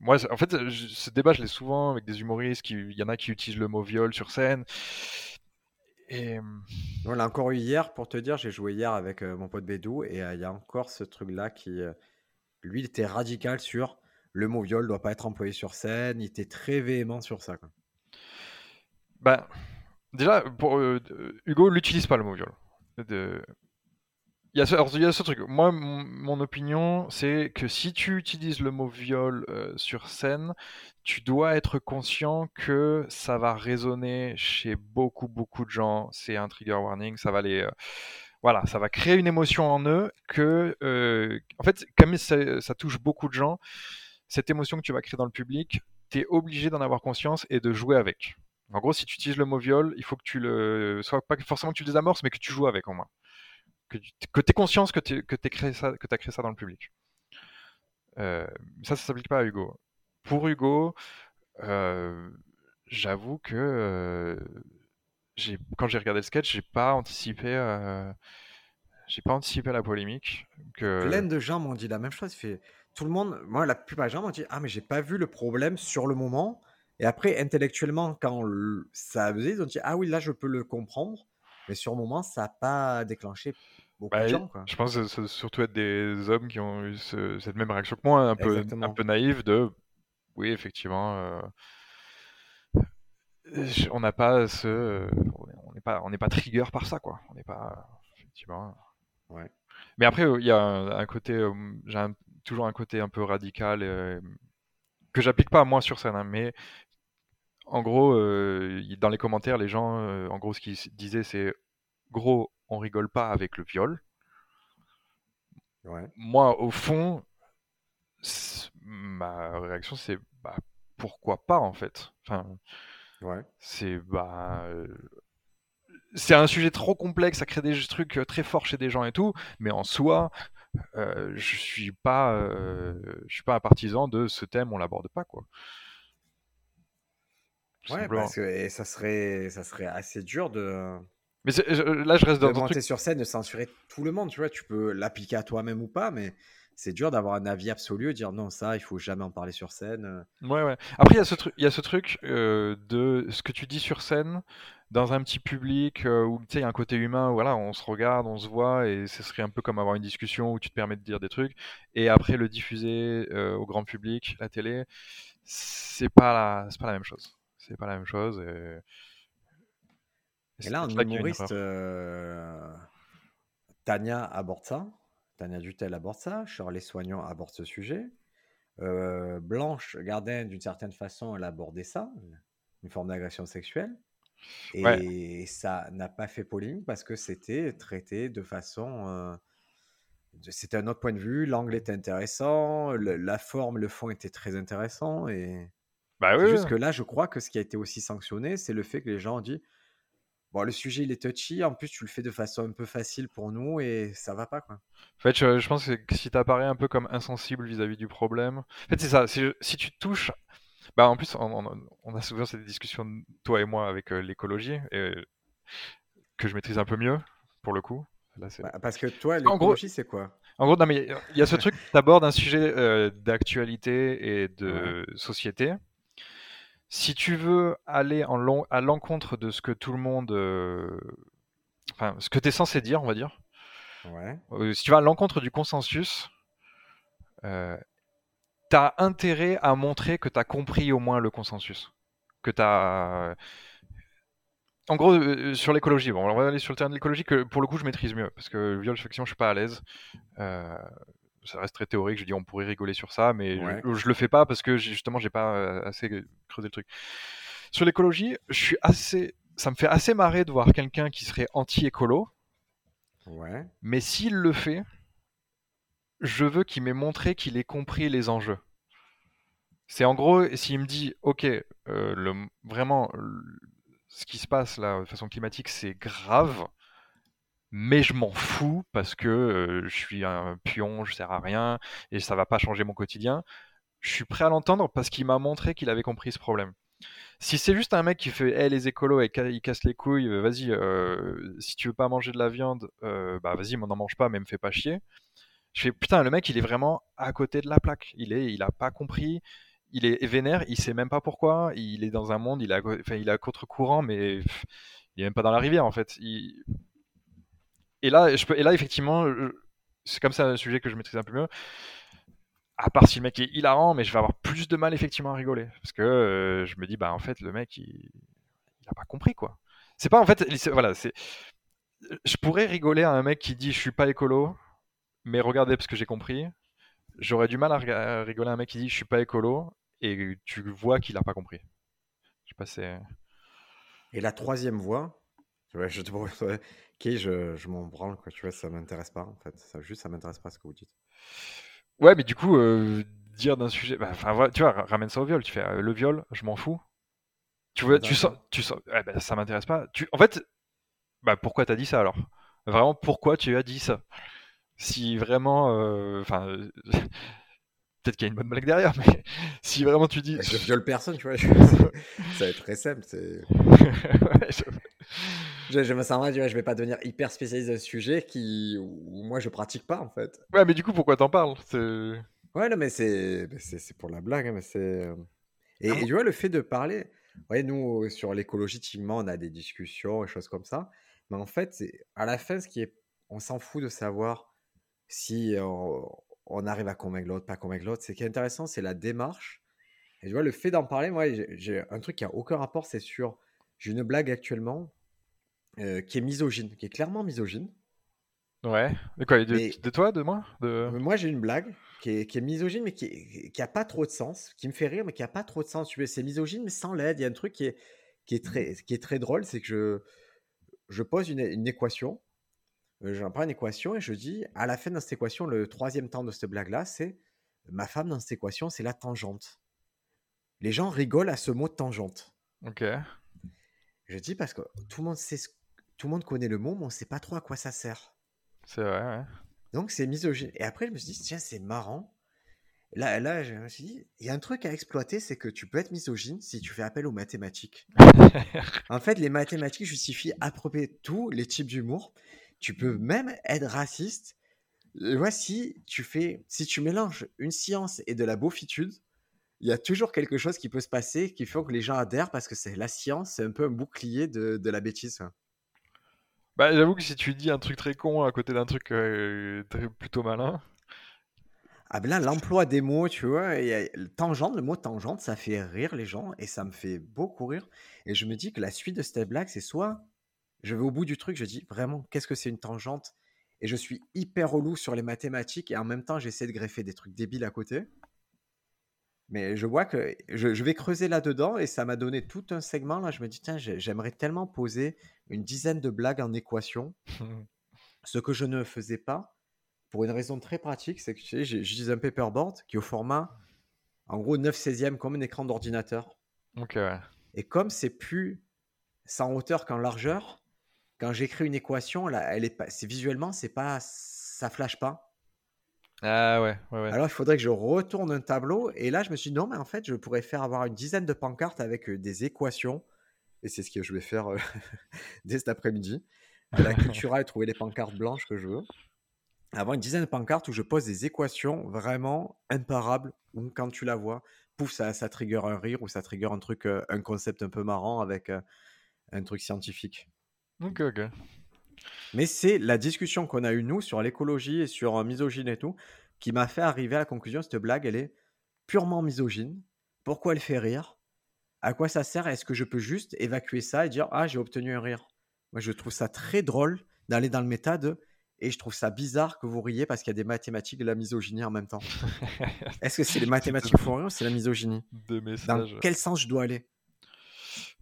moi, en fait, ce débat, je l'ai souvent avec des humoristes. Il y en a qui utilisent le mot viol sur scène. Et... On l'a encore eu hier, pour te dire, j'ai joué hier avec mon pote Bédou, et il y a encore ce truc-là qui, lui, il était radical sur le mot viol doit pas être employé sur scène. Il était très véhément sur ça. Quoi. Bah, déjà, pour, Hugo l'utilise pas le mot viol. De... Il y, a ce, truc. Moi, mon, opinion, c'est que si tu utilises le mot viol euh, sur scène, tu dois être conscient que ça va résonner chez beaucoup, beaucoup de gens. C'est un trigger warning. Ça va les. Euh, voilà, ça va créer une émotion en eux que. Euh, en fait, comme ça, ça, touche beaucoup de gens, cette émotion que tu vas créer dans le public, tu es obligé d'en avoir conscience et de jouer avec. En gros, si tu utilises le mot viol, il faut que tu le. Soit pas forcément que tu le désamorces, mais que tu joues avec au moins que tu es conscience que tu as créé ça, que as créé ça dans le public. Euh, ça, ça s'applique pas à Hugo. Pour Hugo, euh, j'avoue que euh, quand j'ai regardé le sketch, j'ai pas anticipé, j'ai pas anticipé la polémique. Que... Plein de gens m'ont dit la même chose. Tout le monde, moi, la plupart des gens m'ont dit ah mais j'ai pas vu le problème sur le moment. Et après, intellectuellement, quand ça a ils ont dit ah oui là je peux le comprendre. Mais sur le moment, ça n'a pas déclenché bah, je pense que surtout être des hommes qui ont eu cette même réaction que moi, un peu, un peu naïve de oui, effectivement, euh, on n'a pas ce, on n'est pas, on n'est pas trigger par ça, quoi. On n'est pas, effectivement. Ouais. Mais après, il y a un, côté, euh, j'ai toujours un côté un peu radical que j'applique pas moi sur scène, hein, mais en gros, euh, dans les commentaires, les gens, en gros, ce qu'ils disaient, c'est gros, on rigole pas avec le viol. Moi, au fond, ma réaction, c'est bah, pourquoi pas en fait. Enfin, c'est bah, euh, c'est un sujet trop complexe, ça crée des trucs euh, très forts chez des gens et tout, mais en soi, euh, je suis pas, je suis pas un partisan de ce thème, on l'aborde pas quoi. Ouais, parce que ça serait, ça serait assez dur de mais là, je reste dans monter sur scène, de censurer tout le monde, tu vois. Tu peux l'appliquer à toi-même ou pas, mais c'est dur d'avoir un avis absolu, dire non, ça, il faut jamais en parler sur scène. Euh. Ouais, ouais. Après, il y a ce, truc, il y a ce truc euh, de ce que tu dis sur scène dans un petit public euh, où tu sais, il y a un côté humain, où, voilà, on se regarde, on se voit, et ce serait un peu comme avoir une discussion où tu te permets de dire des trucs, et après le diffuser au grand public, la télé, c'est pas la, c'est pas la même chose. C'est pas la même chose. Et et là, un humoriste, euh, Tania aborde ça. Tania Dutel aborde ça. Charles Soignant aborde ce sujet. Euh, Blanche Gardin, d'une certaine façon, elle a abordé ça, une forme d'agression sexuelle. Et ça n'a pas fait polémique parce que c'était traité de façon. Euh, c'était un autre point de vue, l'angle était intéressant, la forme, le fond était très intéressant. Et bah oui, juste que là, je crois que ce qui a été aussi sanctionné, c'est le fait que les gens ont dit Bon, le sujet, il est touchy. En plus, tu le fais de façon un peu facile pour nous et ça va pas, quoi. En fait, je, pense que si t'apparais un peu comme insensible vis-à-vis du problème. En fait, c'est ça. Si, tu touches. Bah, en plus, on, a souvent cette discussion, toi et moi, avec euh, l'écologie, que je maîtrise un peu mieux, pour le coup. Bah, parce que toi, l'écologie, c'est quoi? En gros, il y, a ce truc, tu abordes un sujet euh, d'actualité et de société si tu veux aller en à l'encontre de ce que tout le monde. Euh, enfin, ce que tu es censé dire, on va dire. Euh, si tu vas à l'encontre du consensus, euh, tu as intérêt à montrer que tu as compris au moins le consensus. Que tu as. En gros, sur l'écologie, bon, on va aller sur le terrain de l'écologie que pour le coup je maîtrise mieux parce que viol, effectivement, je suis pas à l'aise ça reste très théorique. Je dis on pourrait rigoler sur ça, mais je, je, le fais pas parce que justement j'ai pas euh, assez creusé le truc. Sur l'écologie, je suis assez, ça me fait assez marrer de voir quelqu'un qui serait anti-écolo. Ouais. Mais s'il le fait, je veux qu'il m'ait montré qu'il ait compris les enjeux. C'est en gros, s'il me dit, ok, euh, le, vraiment, ce qui se passe là de façon climatique, c'est grave, mais je m'en fous parce que je suis un pion, je sers à rien et ça va pas changer mon quotidien. Je suis prêt à l'entendre parce qu'il m'a montré qu'il avait compris ce problème. Si c'est juste un mec qui fait hey, les écolos et il casse les couilles, vas-y, si tu veux pas manger de la viande, bah vas-y, m'en en mange pas, mais me fais pas chier. Je fais putain, le mec il est vraiment à côté de la plaque. Il est, il a pas compris. Il est vénère, il sait même pas pourquoi. Il est dans un monde, il a, enfin, il contre-courant, mais il est même pas dans la rivière en fait. Et là, et là effectivement, c'est comme ça un sujet que je maîtrise un peu mieux. À part si le mec est hilarant, mais je vais avoir plus de mal effectivement à rigoler parce que euh, je me dis bah en fait le mec il, il a pas compris quoi. C'est pas en fait, voilà, c'est, je pourrais rigoler à un mec qui dit je suis pas écolo, mais regardez parce que j'ai compris. J'aurais du mal à rigoler à un mec qui dit je suis pas écolo et tu vois qu'il a pas compris. Je sais pas c'est. Et la troisième voie, je te qui <laughs> je, je m'en branle, quoi. Tu vois, ça m'intéresse pas, en fait. Ça, juste, ça m'intéresse pas ce que vous dites. Ouais, mais du coup, euh, dire d'un sujet. Bah, enfin, tu vois, ramène ça au viol. Tu fais euh, le viol, je m'en fous. Tu vois, tu sens, tu sens, eh ben, ça m'intéresse pas. Tu, en fait, bah, pourquoi t'as dit ça alors? Vraiment, pourquoi tu as dit ça? Si vraiment, euh, enfin, <laughs> peut-être qu'il y a une bonne blague derrière, mais <laughs> si vraiment tu dis. Je viole personne, tu vois. ça va être très simple. C'est... je... je... me sens mal, je vais pas devenir hyper spécialiste d'un sujet qui... où moi je pratique pas en fait. Ouais, mais du coup, pourquoi t'en parles? Ouais, non, mais c'est... pour la blague, hein, mais c'est. Euh, et, ah et, tu vois, le fait de parler. Ouais, nous, sur l'écologie, typiquement, on a des discussions et choses comme ça. Mais en fait, à la fin, ce qui est. On s'en fout de savoir si on arrive à convaincre l'autre, pas convaincre l'autre. Ce qui est intéressant, c'est la démarche. Et tu vois, le fait d'en parler, moi, j'ai un truc qui a aucun rapport, c'est sur. J'ai une blague actuellement euh, qui est misogyne, qui est clairement misogyne. Ouais. De quoi de, toi, de moi de... Euh, moi, j'ai une blague qui est, qui est, misogyne, mais qui, qui a pas trop de sens, qui me fait rire, mais qui a pas trop de sens. C'est misogyne, mais sans l'aide. Il y a un truc qui est, qui est, très, qui est très drôle, c'est que je, je pose une, une équation euh, j'en prends une équation et je dis, à la fin de cette équation, le troisième temps de cette blague-là, c'est ma femme dans cette équation, c'est la tangente. Les gens rigolent à ce mot tangente. Ok. Je dis parce que tout le monde sait, tout le monde connaît le mot, mais on ne sait pas trop à quoi ça sert. C'est vrai, ouais. Donc c'est misogyne. Et après, je me suis dit, tiens, c'est marrant. Là, là, je me suis dit, il y a un truc à exploiter, c'est que tu peux être misogyne si tu fais appel aux mathématiques. <laughs> en fait, les mathématiques justifient à peu près tous les types d'humour tu peux même être raciste. Voici, tu fais, si tu mélanges une science et de la beaufitude, il y a toujours quelque chose qui peut se passer qui fait que les gens adhèrent parce que c'est la science, c'est un peu un bouclier de, de la bêtise. Bah, j'avoue que si tu dis un truc très con à côté d'un truc euh, plutôt malin. Ah ben là, l'emploi des mots, tu vois, tangente, le mot tangente, ça fait rire les gens et ça me fait beaucoup rire. Et je me dis que la suite de cette blague, c'est soit je vais au bout du truc, je dis vraiment, qu'est-ce que c'est une tangente? Et je suis hyper relou sur les mathématiques et en même temps, j'essaie de greffer des trucs débiles à côté. Mais je vois que je, vais creuser là-dedans et ça m'a donné tout un segment. Là, je me dis, tiens, j'aimerais tellement poser une dizaine de blagues en équation. <laughs> Ce que je ne faisais pas, pour une raison très pratique, c'est que j'utilise un paperboard qui est au format, en gros, 9 16e, comme un écran d'ordinateur. Et comme c'est plus sans hauteur qu'en largeur, quand j'écris une équation, là, elle est pas, c'est visuellement, c'est pas, ça flash pas. Ah ouais, ouais, ouais. Alors il faudrait que je retourne un tableau. Et là, je me suis dit non, mais en fait, je pourrais faire avoir une dizaine de pancartes avec euh, des équations. Et c'est ce que je vais faire euh, <laughs> dès cet après-midi. À la <laughs> Cultura et trouver les pancartes blanches que je veux. Avoir une dizaine de pancartes où je pose des équations vraiment imparables. Où quand tu la vois, pouf, ça, ça trigger un rire ou ça trigger un truc, euh, un concept un peu marrant avec un truc scientifique. Ok, ok. Mais c'est la discussion qu'on a eue, nous, sur l'écologie et sur euh, misogyne et tout, qui m'a fait arriver à la conclusion cette blague, elle est purement misogyne. Pourquoi elle fait rire? À quoi ça sert? Est-ce que je peux juste évacuer ça et dire Ah, j'ai obtenu un rire? Moi, je trouve ça très drôle d'aller dans le méta de et je trouve ça bizarre que vous riez parce qu'il y a des mathématiques et de la misogynie en même temps. <laughs> Est-ce que c'est les mathématiques qui font rire ou c'est la misogynie? Dans quel sens je dois aller?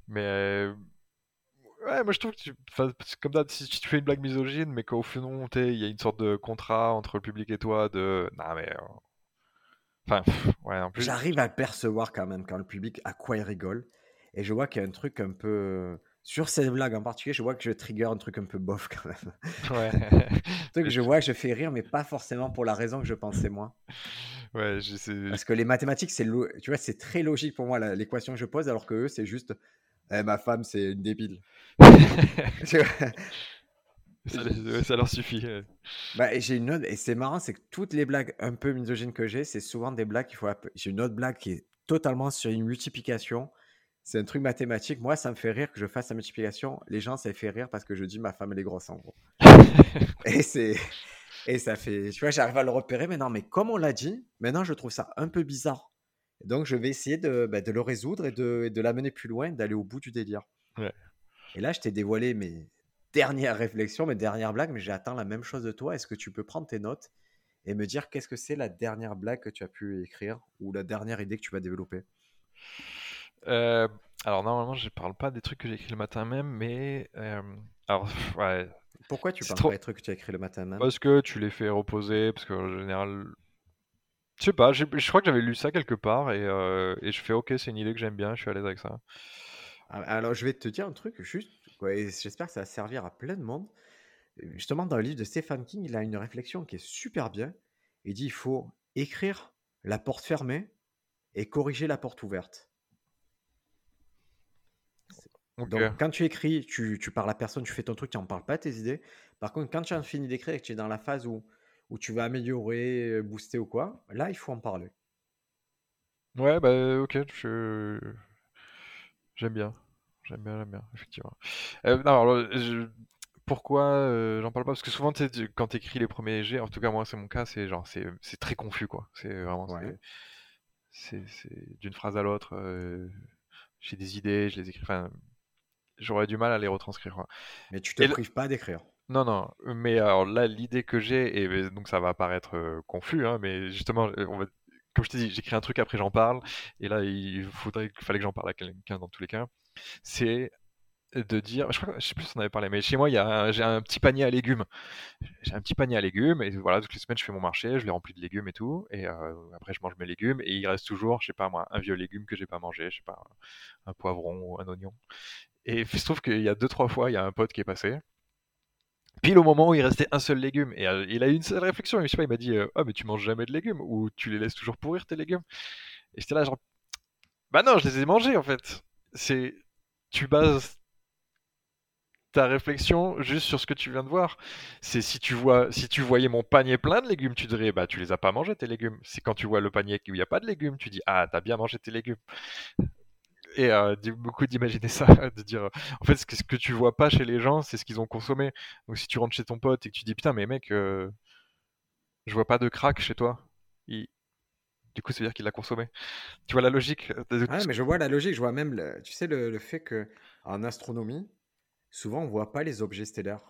Mais euh, Ouais, moi je trouve que tu... comme ça, si tu fais une blague misogyne, mais qu'au fond, il y a une sorte de contrat entre le public et toi de. Non, mais. Euh, enfin, ouais, en plus. J'arrive à percevoir quand même quand le public à quoi il rigole. Et je vois qu'il y a un truc un peu. sur cette blague en particulier, je vois que je trigger un truc un peu bof quand même. Ouais. <laughs> truc que <laughs> je vois que je fais rire, mais pas forcément pour la raison que je pensais moi. Ouais, je sais. Parce que les mathématiques, c'est tu vois, c'est très logique pour moi l'équation que je pose, alors que eux, c'est juste eh, ma femme, c'est une débile. <laughs> ça, leur suffit. Bah, j'ai une autre, et c'est marrant, c'est que toutes les blagues un peu misogynes que j'ai, c'est souvent des blagues qu'il faut. J'ai une autre blague qui est totalement sur une multiplication. C'est un truc mathématique. Moi, ça me fait rire que je fasse la multiplication. Les gens, ça fait rire parce que je dis ma femme, elle est grosse en gros. <laughs> et c'est. Et ça fait. Tu vois, j'arrive à le repérer maintenant. Mais comme on l'a dit, maintenant, je trouve ça un peu bizarre. Donc, je vais essayer de, bah, de le résoudre et de, de l'amener plus loin, d'aller au bout du délire. Et là, je t'ai dévoilé mes dernières réflexions, mes dernières blagues, mais j'ai atteint la même chose de toi. Est-ce que tu peux prendre tes notes et me dire qu'est-ce que c'est la dernière blague que tu as pu écrire ou la dernière idée que tu vas développer? Euh, alors normalement je parle pas des trucs que j'ai écrit le matin même, mais euh, alors ouais. Pourquoi tu parles pas des trucs que tu as écrit le matin même? Parce que tu les fais reposer, parce qu'en général, je sais pas, je crois que j'avais lu ça quelque part et, euh, et je fais ok c'est une idée que j'aime bien, je suis à l'aise avec ça. Ah, alors je vais te dire un truc juste, j'espère que ça va servir à plein de monde. Justement dans le livre de Stephen King, il a une réflexion qui est super bien. Il dit il faut écrire la porte fermée et corriger la porte ouverte. Donc, quand tu écris, tu, tu, parles à personne, tu fais ton truc, tu n'en parles pas tes idées. Par contre, quand tu as fini d'écrire et que tu es dans la phase où, où tu vas améliorer, booster ou quoi, là, il faut en parler. Ouais, bah ok, je... j'aime bien. J'aime bien, j'aime bien, effectivement. Euh, alors, pourquoi euh, j'en parle pas? Parce que souvent, quand tu écris les premiers G, en tout cas, moi, c'est mon cas, c'est genre, c'est très confus, quoi. C'est vraiment. C'est d'une phrase à l'autre. j'ai des idées, je les écris. Enfin, j'aurais du mal à les retranscrire. Mais tu te prives pas d'écrire. Non, non, mais alors là, l'idée que j'ai, et donc ça va paraître euh, confus, hein, mais justement, euh, comme je t'ai dit, j'écris un truc, après j'en parle, et là, il faudrait, fallait que j'en parle à quelqu'un dans tous les cas, c'est de dire, je, sais plus si on avait parlé, mais chez moi, il y a j'ai un petit panier à légumes. J'ai un petit panier à légumes, et voilà, toutes les semaines, je fais mon marché, je les remplis de légumes et tout, et euh, après, je mange mes légumes, et il reste toujours, je sais pas moi, un vieux légume que j'ai pas mangé, je sais pas, un poivron ou un oignon. Et il se trouve qu'il y a deux, trois fois, il y a un pote qui est passé. Pile au moment où il restait un seul légume. Et euh, il a eu une seule réflexion. Je sais pas, il m'a dit euh, Ah, mais tu manges jamais de légumes Ou tu les laisses toujours pourrir tes légumes? Et j'étais là, genre Bah non, je les ai mangés en fait. C'est. Tu bases ta réflexion juste sur ce que tu viens de voir. C'est si tu vois, si tu voyais mon panier plein de légumes, tu dirais bah tu les as pas mangés tes légumes. C'est quand tu vois le panier où il n'y a pas de légumes, tu dis ah t'as bien mangé tes légumes et euh, beaucoup d'imaginer ça, <laughs> de dire en fait ce que, ce que tu vois pas chez les gens, c'est ce qu'ils ont consommé. Donc si tu rentres chez ton pote et que tu dis putain mais mec, euh, je vois pas de crack chez toi, du coup ça veut dire qu'il l'a consommé. Tu vois la logique euh, Ouais mais je vois la logique, je vois même le... tu sais le, fait que en astronomie, souvent on voit pas les objets stellaires.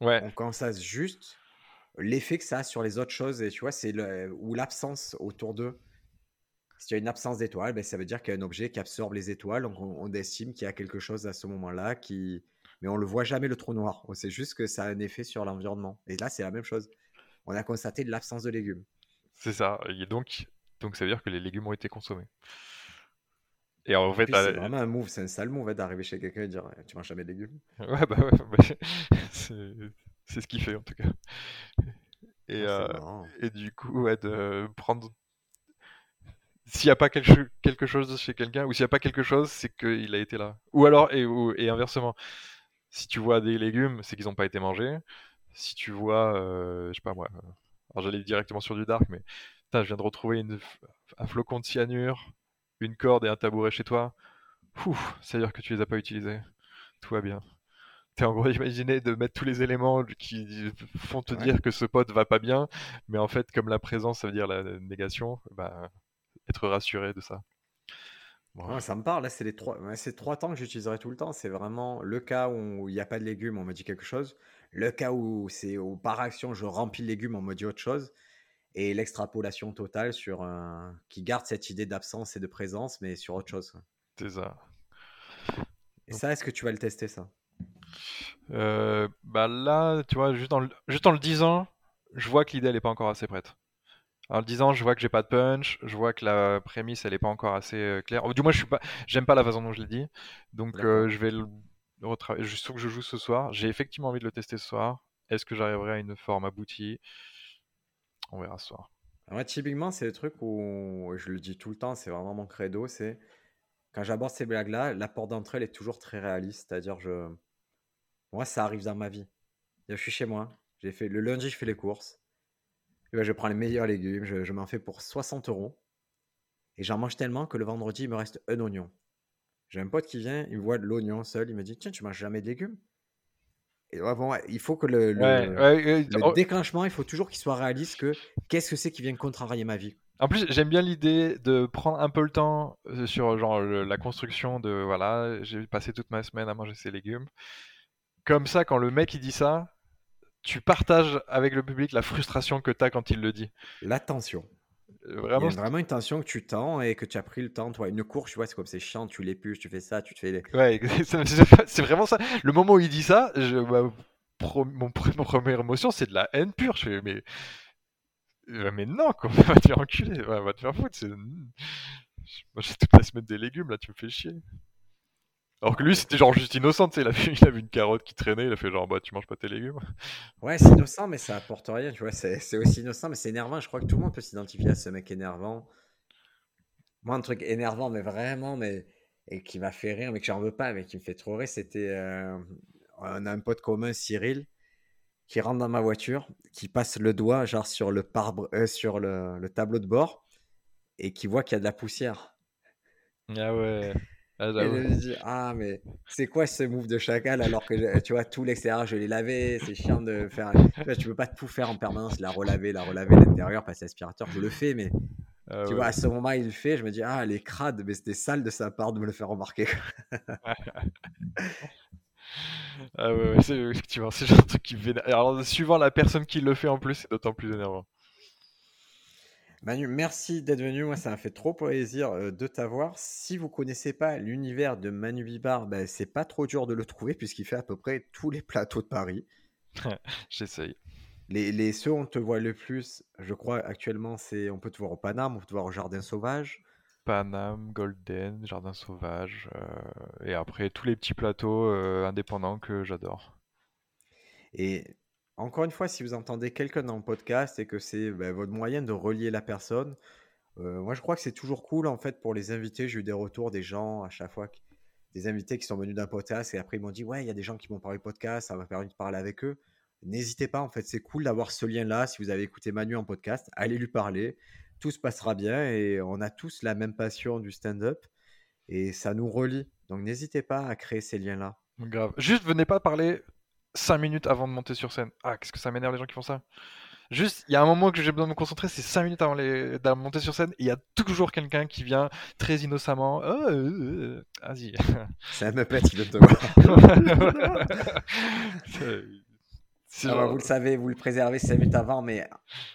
Ouais. On constate juste l'effet que ça a sur les autres choses et tu vois c'est le... ou l'absence autour d'eux. S'il y a une absence d'étoiles, ben, ça veut dire qu'il y a un objet qui absorbe les étoiles. Donc on, estime qu'il y a quelque chose à ce moment-là qui. Mais on ne le voit jamais le trou noir. On sait juste que ça a un effet sur l'environnement. Et là, c'est la même chose. On a constaté l'absence de légumes. C'est ça. Et donc, donc ça veut dire que les légumes ont été consommés. Et en fait, c'est vraiment un move, c'est un sale move hein, d'arriver chez quelqu'un et dire tu manges jamais de légumes? <laughs> Ouais, bah ouais, bah, <laughs> c'est ce qu'il fait en tout cas. Et, ah, euh, et du coup, ouais, de prendre s'il n'y a pas quelque, quelque chose chez quelqu'un, ou s'il n'y a pas quelque chose, c'est qu'il a été là. Ou alors, et, et inversement, si tu vois des légumes, c'est qu'ils n'ont pas été mangés. Si tu vois, euh, je sais pas moi, euh, alors j'allais directement sur du dark, mais putain, je viens de retrouver une, un flocon de cyanure, une corde et un tabouret chez toi. ça veut dire que tu les as pas utilisés. Tout va bien. T'es en gros imaginé de mettre tous les éléments qui font te dire que ce pote va pas bien, mais en fait, comme la présence, ça veut dire la négation, bah être rassuré de ça. ça me parle, là c'est les trois, c'est trois temps que j'utiliserai tout le temps. C'est vraiment le cas où il n'y a pas de légumes, on me dit quelque chose. Le cas où c'est par action, je remplis le légume, on me dit autre chose. Et l'extrapolation totale sur un... qui garde cette idée d'absence et de présence, mais sur autre chose. C'est ça. Et ça, est-ce que tu vas le tester ça? Euh, Bah là, tu vois, juste en, le... juste en le disant, je vois que l'idée elle n'est pas encore assez prête. En le disant, je vois que j'ai pas de punch, je vois que la prémisse elle est pas encore assez euh, claire. Du moins, je suis pas, j'aime pas la façon dont je l'ai dit, donc euh, je vais le retravailler. Juste faut que je joue ce soir. J'ai effectivement envie de le tester ce soir. Est-ce que j'arriverai à une forme aboutie? On verra ce soir. Moi, typiquement, c'est le truc où je le dis tout le temps, c'est vraiment mon credo, c'est quand j'aborde ces blagues-là, la porte d'entrée, elle est toujours très réaliste. C'est-à-dire, je... moi, ça arrive dans ma vie. Je suis chez moi, j'ai fait le lundi, je fais les courses. Et ben, je prends les meilleurs légumes, je, je m'en fais pour 60 euros. Et j'en mange tellement que le vendredi, il me reste un oignon. J'ai un pote qui vient, il me voit de l'oignon seul, il me dit Tiens, tu manges jamais de légumes? Et ouais, bon, ouais, il faut que le, le- Ouais, ouais, ouais, le oh, déclenchement, il faut toujours qu'il soit réaliste que qu'est-ce que c'est qui vient contrarier ma vie En plus, j'aime bien l'idée de prendre un peu le temps euh, sur genre le- la construction de voilà, j'ai passé toute ma semaine à manger ces légumes. Comme ça, quand le mec il dit ça, tu partages avec le public la frustration que t'as quand il le dit. L'attention. Euh, Il y Vraiment, a vraiment une tension que tu tends et que tu as pris le temps. Toi, une course, tu vois, c'est comme c'est chiant, tu l'épluches, tu fais ça, tu te fais les. Ouais, <laughs> c'est vraiment ça. Le moment où il dit ça, je, pro- mon, pr- mon première émotion, c'est de la haine pure. Je fais, mais, euh, mais non, quoi, <laughs> va te faire enculer, va, va te faire foutre. c'est- Moi, j'ai toute la semaine des légumes, là, tu me fais chier. Alors que lui, c'était genre juste innocent, tu sais, il a vu, <laughs> il a vu une carotte qui traînait, il a fait genre, bah, tu manges pas tes légumes. Ouais, c'est innocent, mais ça apporte rien, tu vois. C'est c'est aussi innocent, mais c'est énervant. Je crois que tout le monde peut s'identifier à ce mec énervant. Moi, un truc énervant, mais vraiment, mais et qui m'a fait rire, mais que j'en veux pas, mais qui me fait trop rire, c'était. euh, on a un pote commun, Cyril, qui rentre dans ma voiture, qui passe le doigt, genre sur le pare sur le, le tableau de bord, et qui voit qu'il y a de la poussière. Ah ouais, ah, Et je me dis, ah, mais c'est quoi ce move de chacal alors que tu vois, tout l'extérieur, je l'ai lavé, c'est chiant de faire. Tu vois, tu peux pas tout faire en permanence, la relaver, la relaver, l'intérieur, passer aspirateur, je le fais, mais Ah tu ouais. vois, à ce moment, il le fait, je me dis, ah, les crades, mais c'était sale de sa part de me le faire remarquer. <laughs> Ah ouais, ouais, c'est effectivement, c'est genre de truc qui vénère. Alors, suivant la personne qui le fait en plus, c'est d'autant plus énervant. Manu, merci d'être venu. Moi, ça m'a fait trop plaisir euh, de t'avoir. Si vous connaissez pas l'univers de Manu Bibar, ben, c'est pas trop dur de le trouver puisqu'il fait à peu près tous les plateaux de Paris. <laughs> J'essaye. Les, les ceux où on te voit le plus, je crois actuellement, c'est on peut te voir au Paname, on peut te voir au Jardin Sauvage. Paname, Golden, Jardin Sauvage, euh, et après tous les petits plateaux euh, indépendants que j'adore. Et encore une fois, si vous entendez quelqu'un dans le podcast et que c'est ben, votre moyen de relier la personne, euh, moi je crois que c'est toujours cool en fait pour les invités. J'ai eu des retours des gens à chaque fois, des invités qui sont venus d'un podcast et après ils m'ont dit ouais, il y a des gens qui m'ont parlé podcast, ça m'a permis de parler avec eux. N'hésitez pas, en fait, c'est cool d'avoir ce lien-là. Si vous avez écouté Manu en podcast, allez lui parler. Tout se passera bien et on a tous la même passion du stand-up et ça nous relie. Donc n'hésitez pas à créer ces liens-là. Grave. Juste, venez pas parler 5 minutes avant de monter sur scène. Ah, qu'est-ce que ça m'énerve les gens qui font ça. Juste, il y a un moment que j'ai besoin de me concentrer, c'est 5 minutes avant les... de monter sur scène, il y a toujours quelqu'un qui vient très innocemment. Oh, euh, euh, Vas-y. <laughs> C'est un Muppet qui vient de te voir. Genre- vous le savez, vous le préservez 5 minutes avant, mais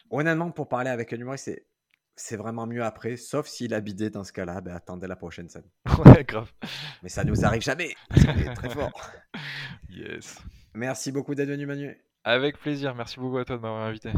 honnêtement, pour parler avec un humoriste, c'est, c'est vraiment mieux après, sauf s'il a bidé dans ce cas-là, ben, attendez la prochaine scène. <laughs> Ouais, grave. Mais ça nous arrive jamais, parce qu'on est très fort. Yes. Merci beaucoup d'être venu, Manu. Avec plaisir. Merci beaucoup à toi de m'avoir invité.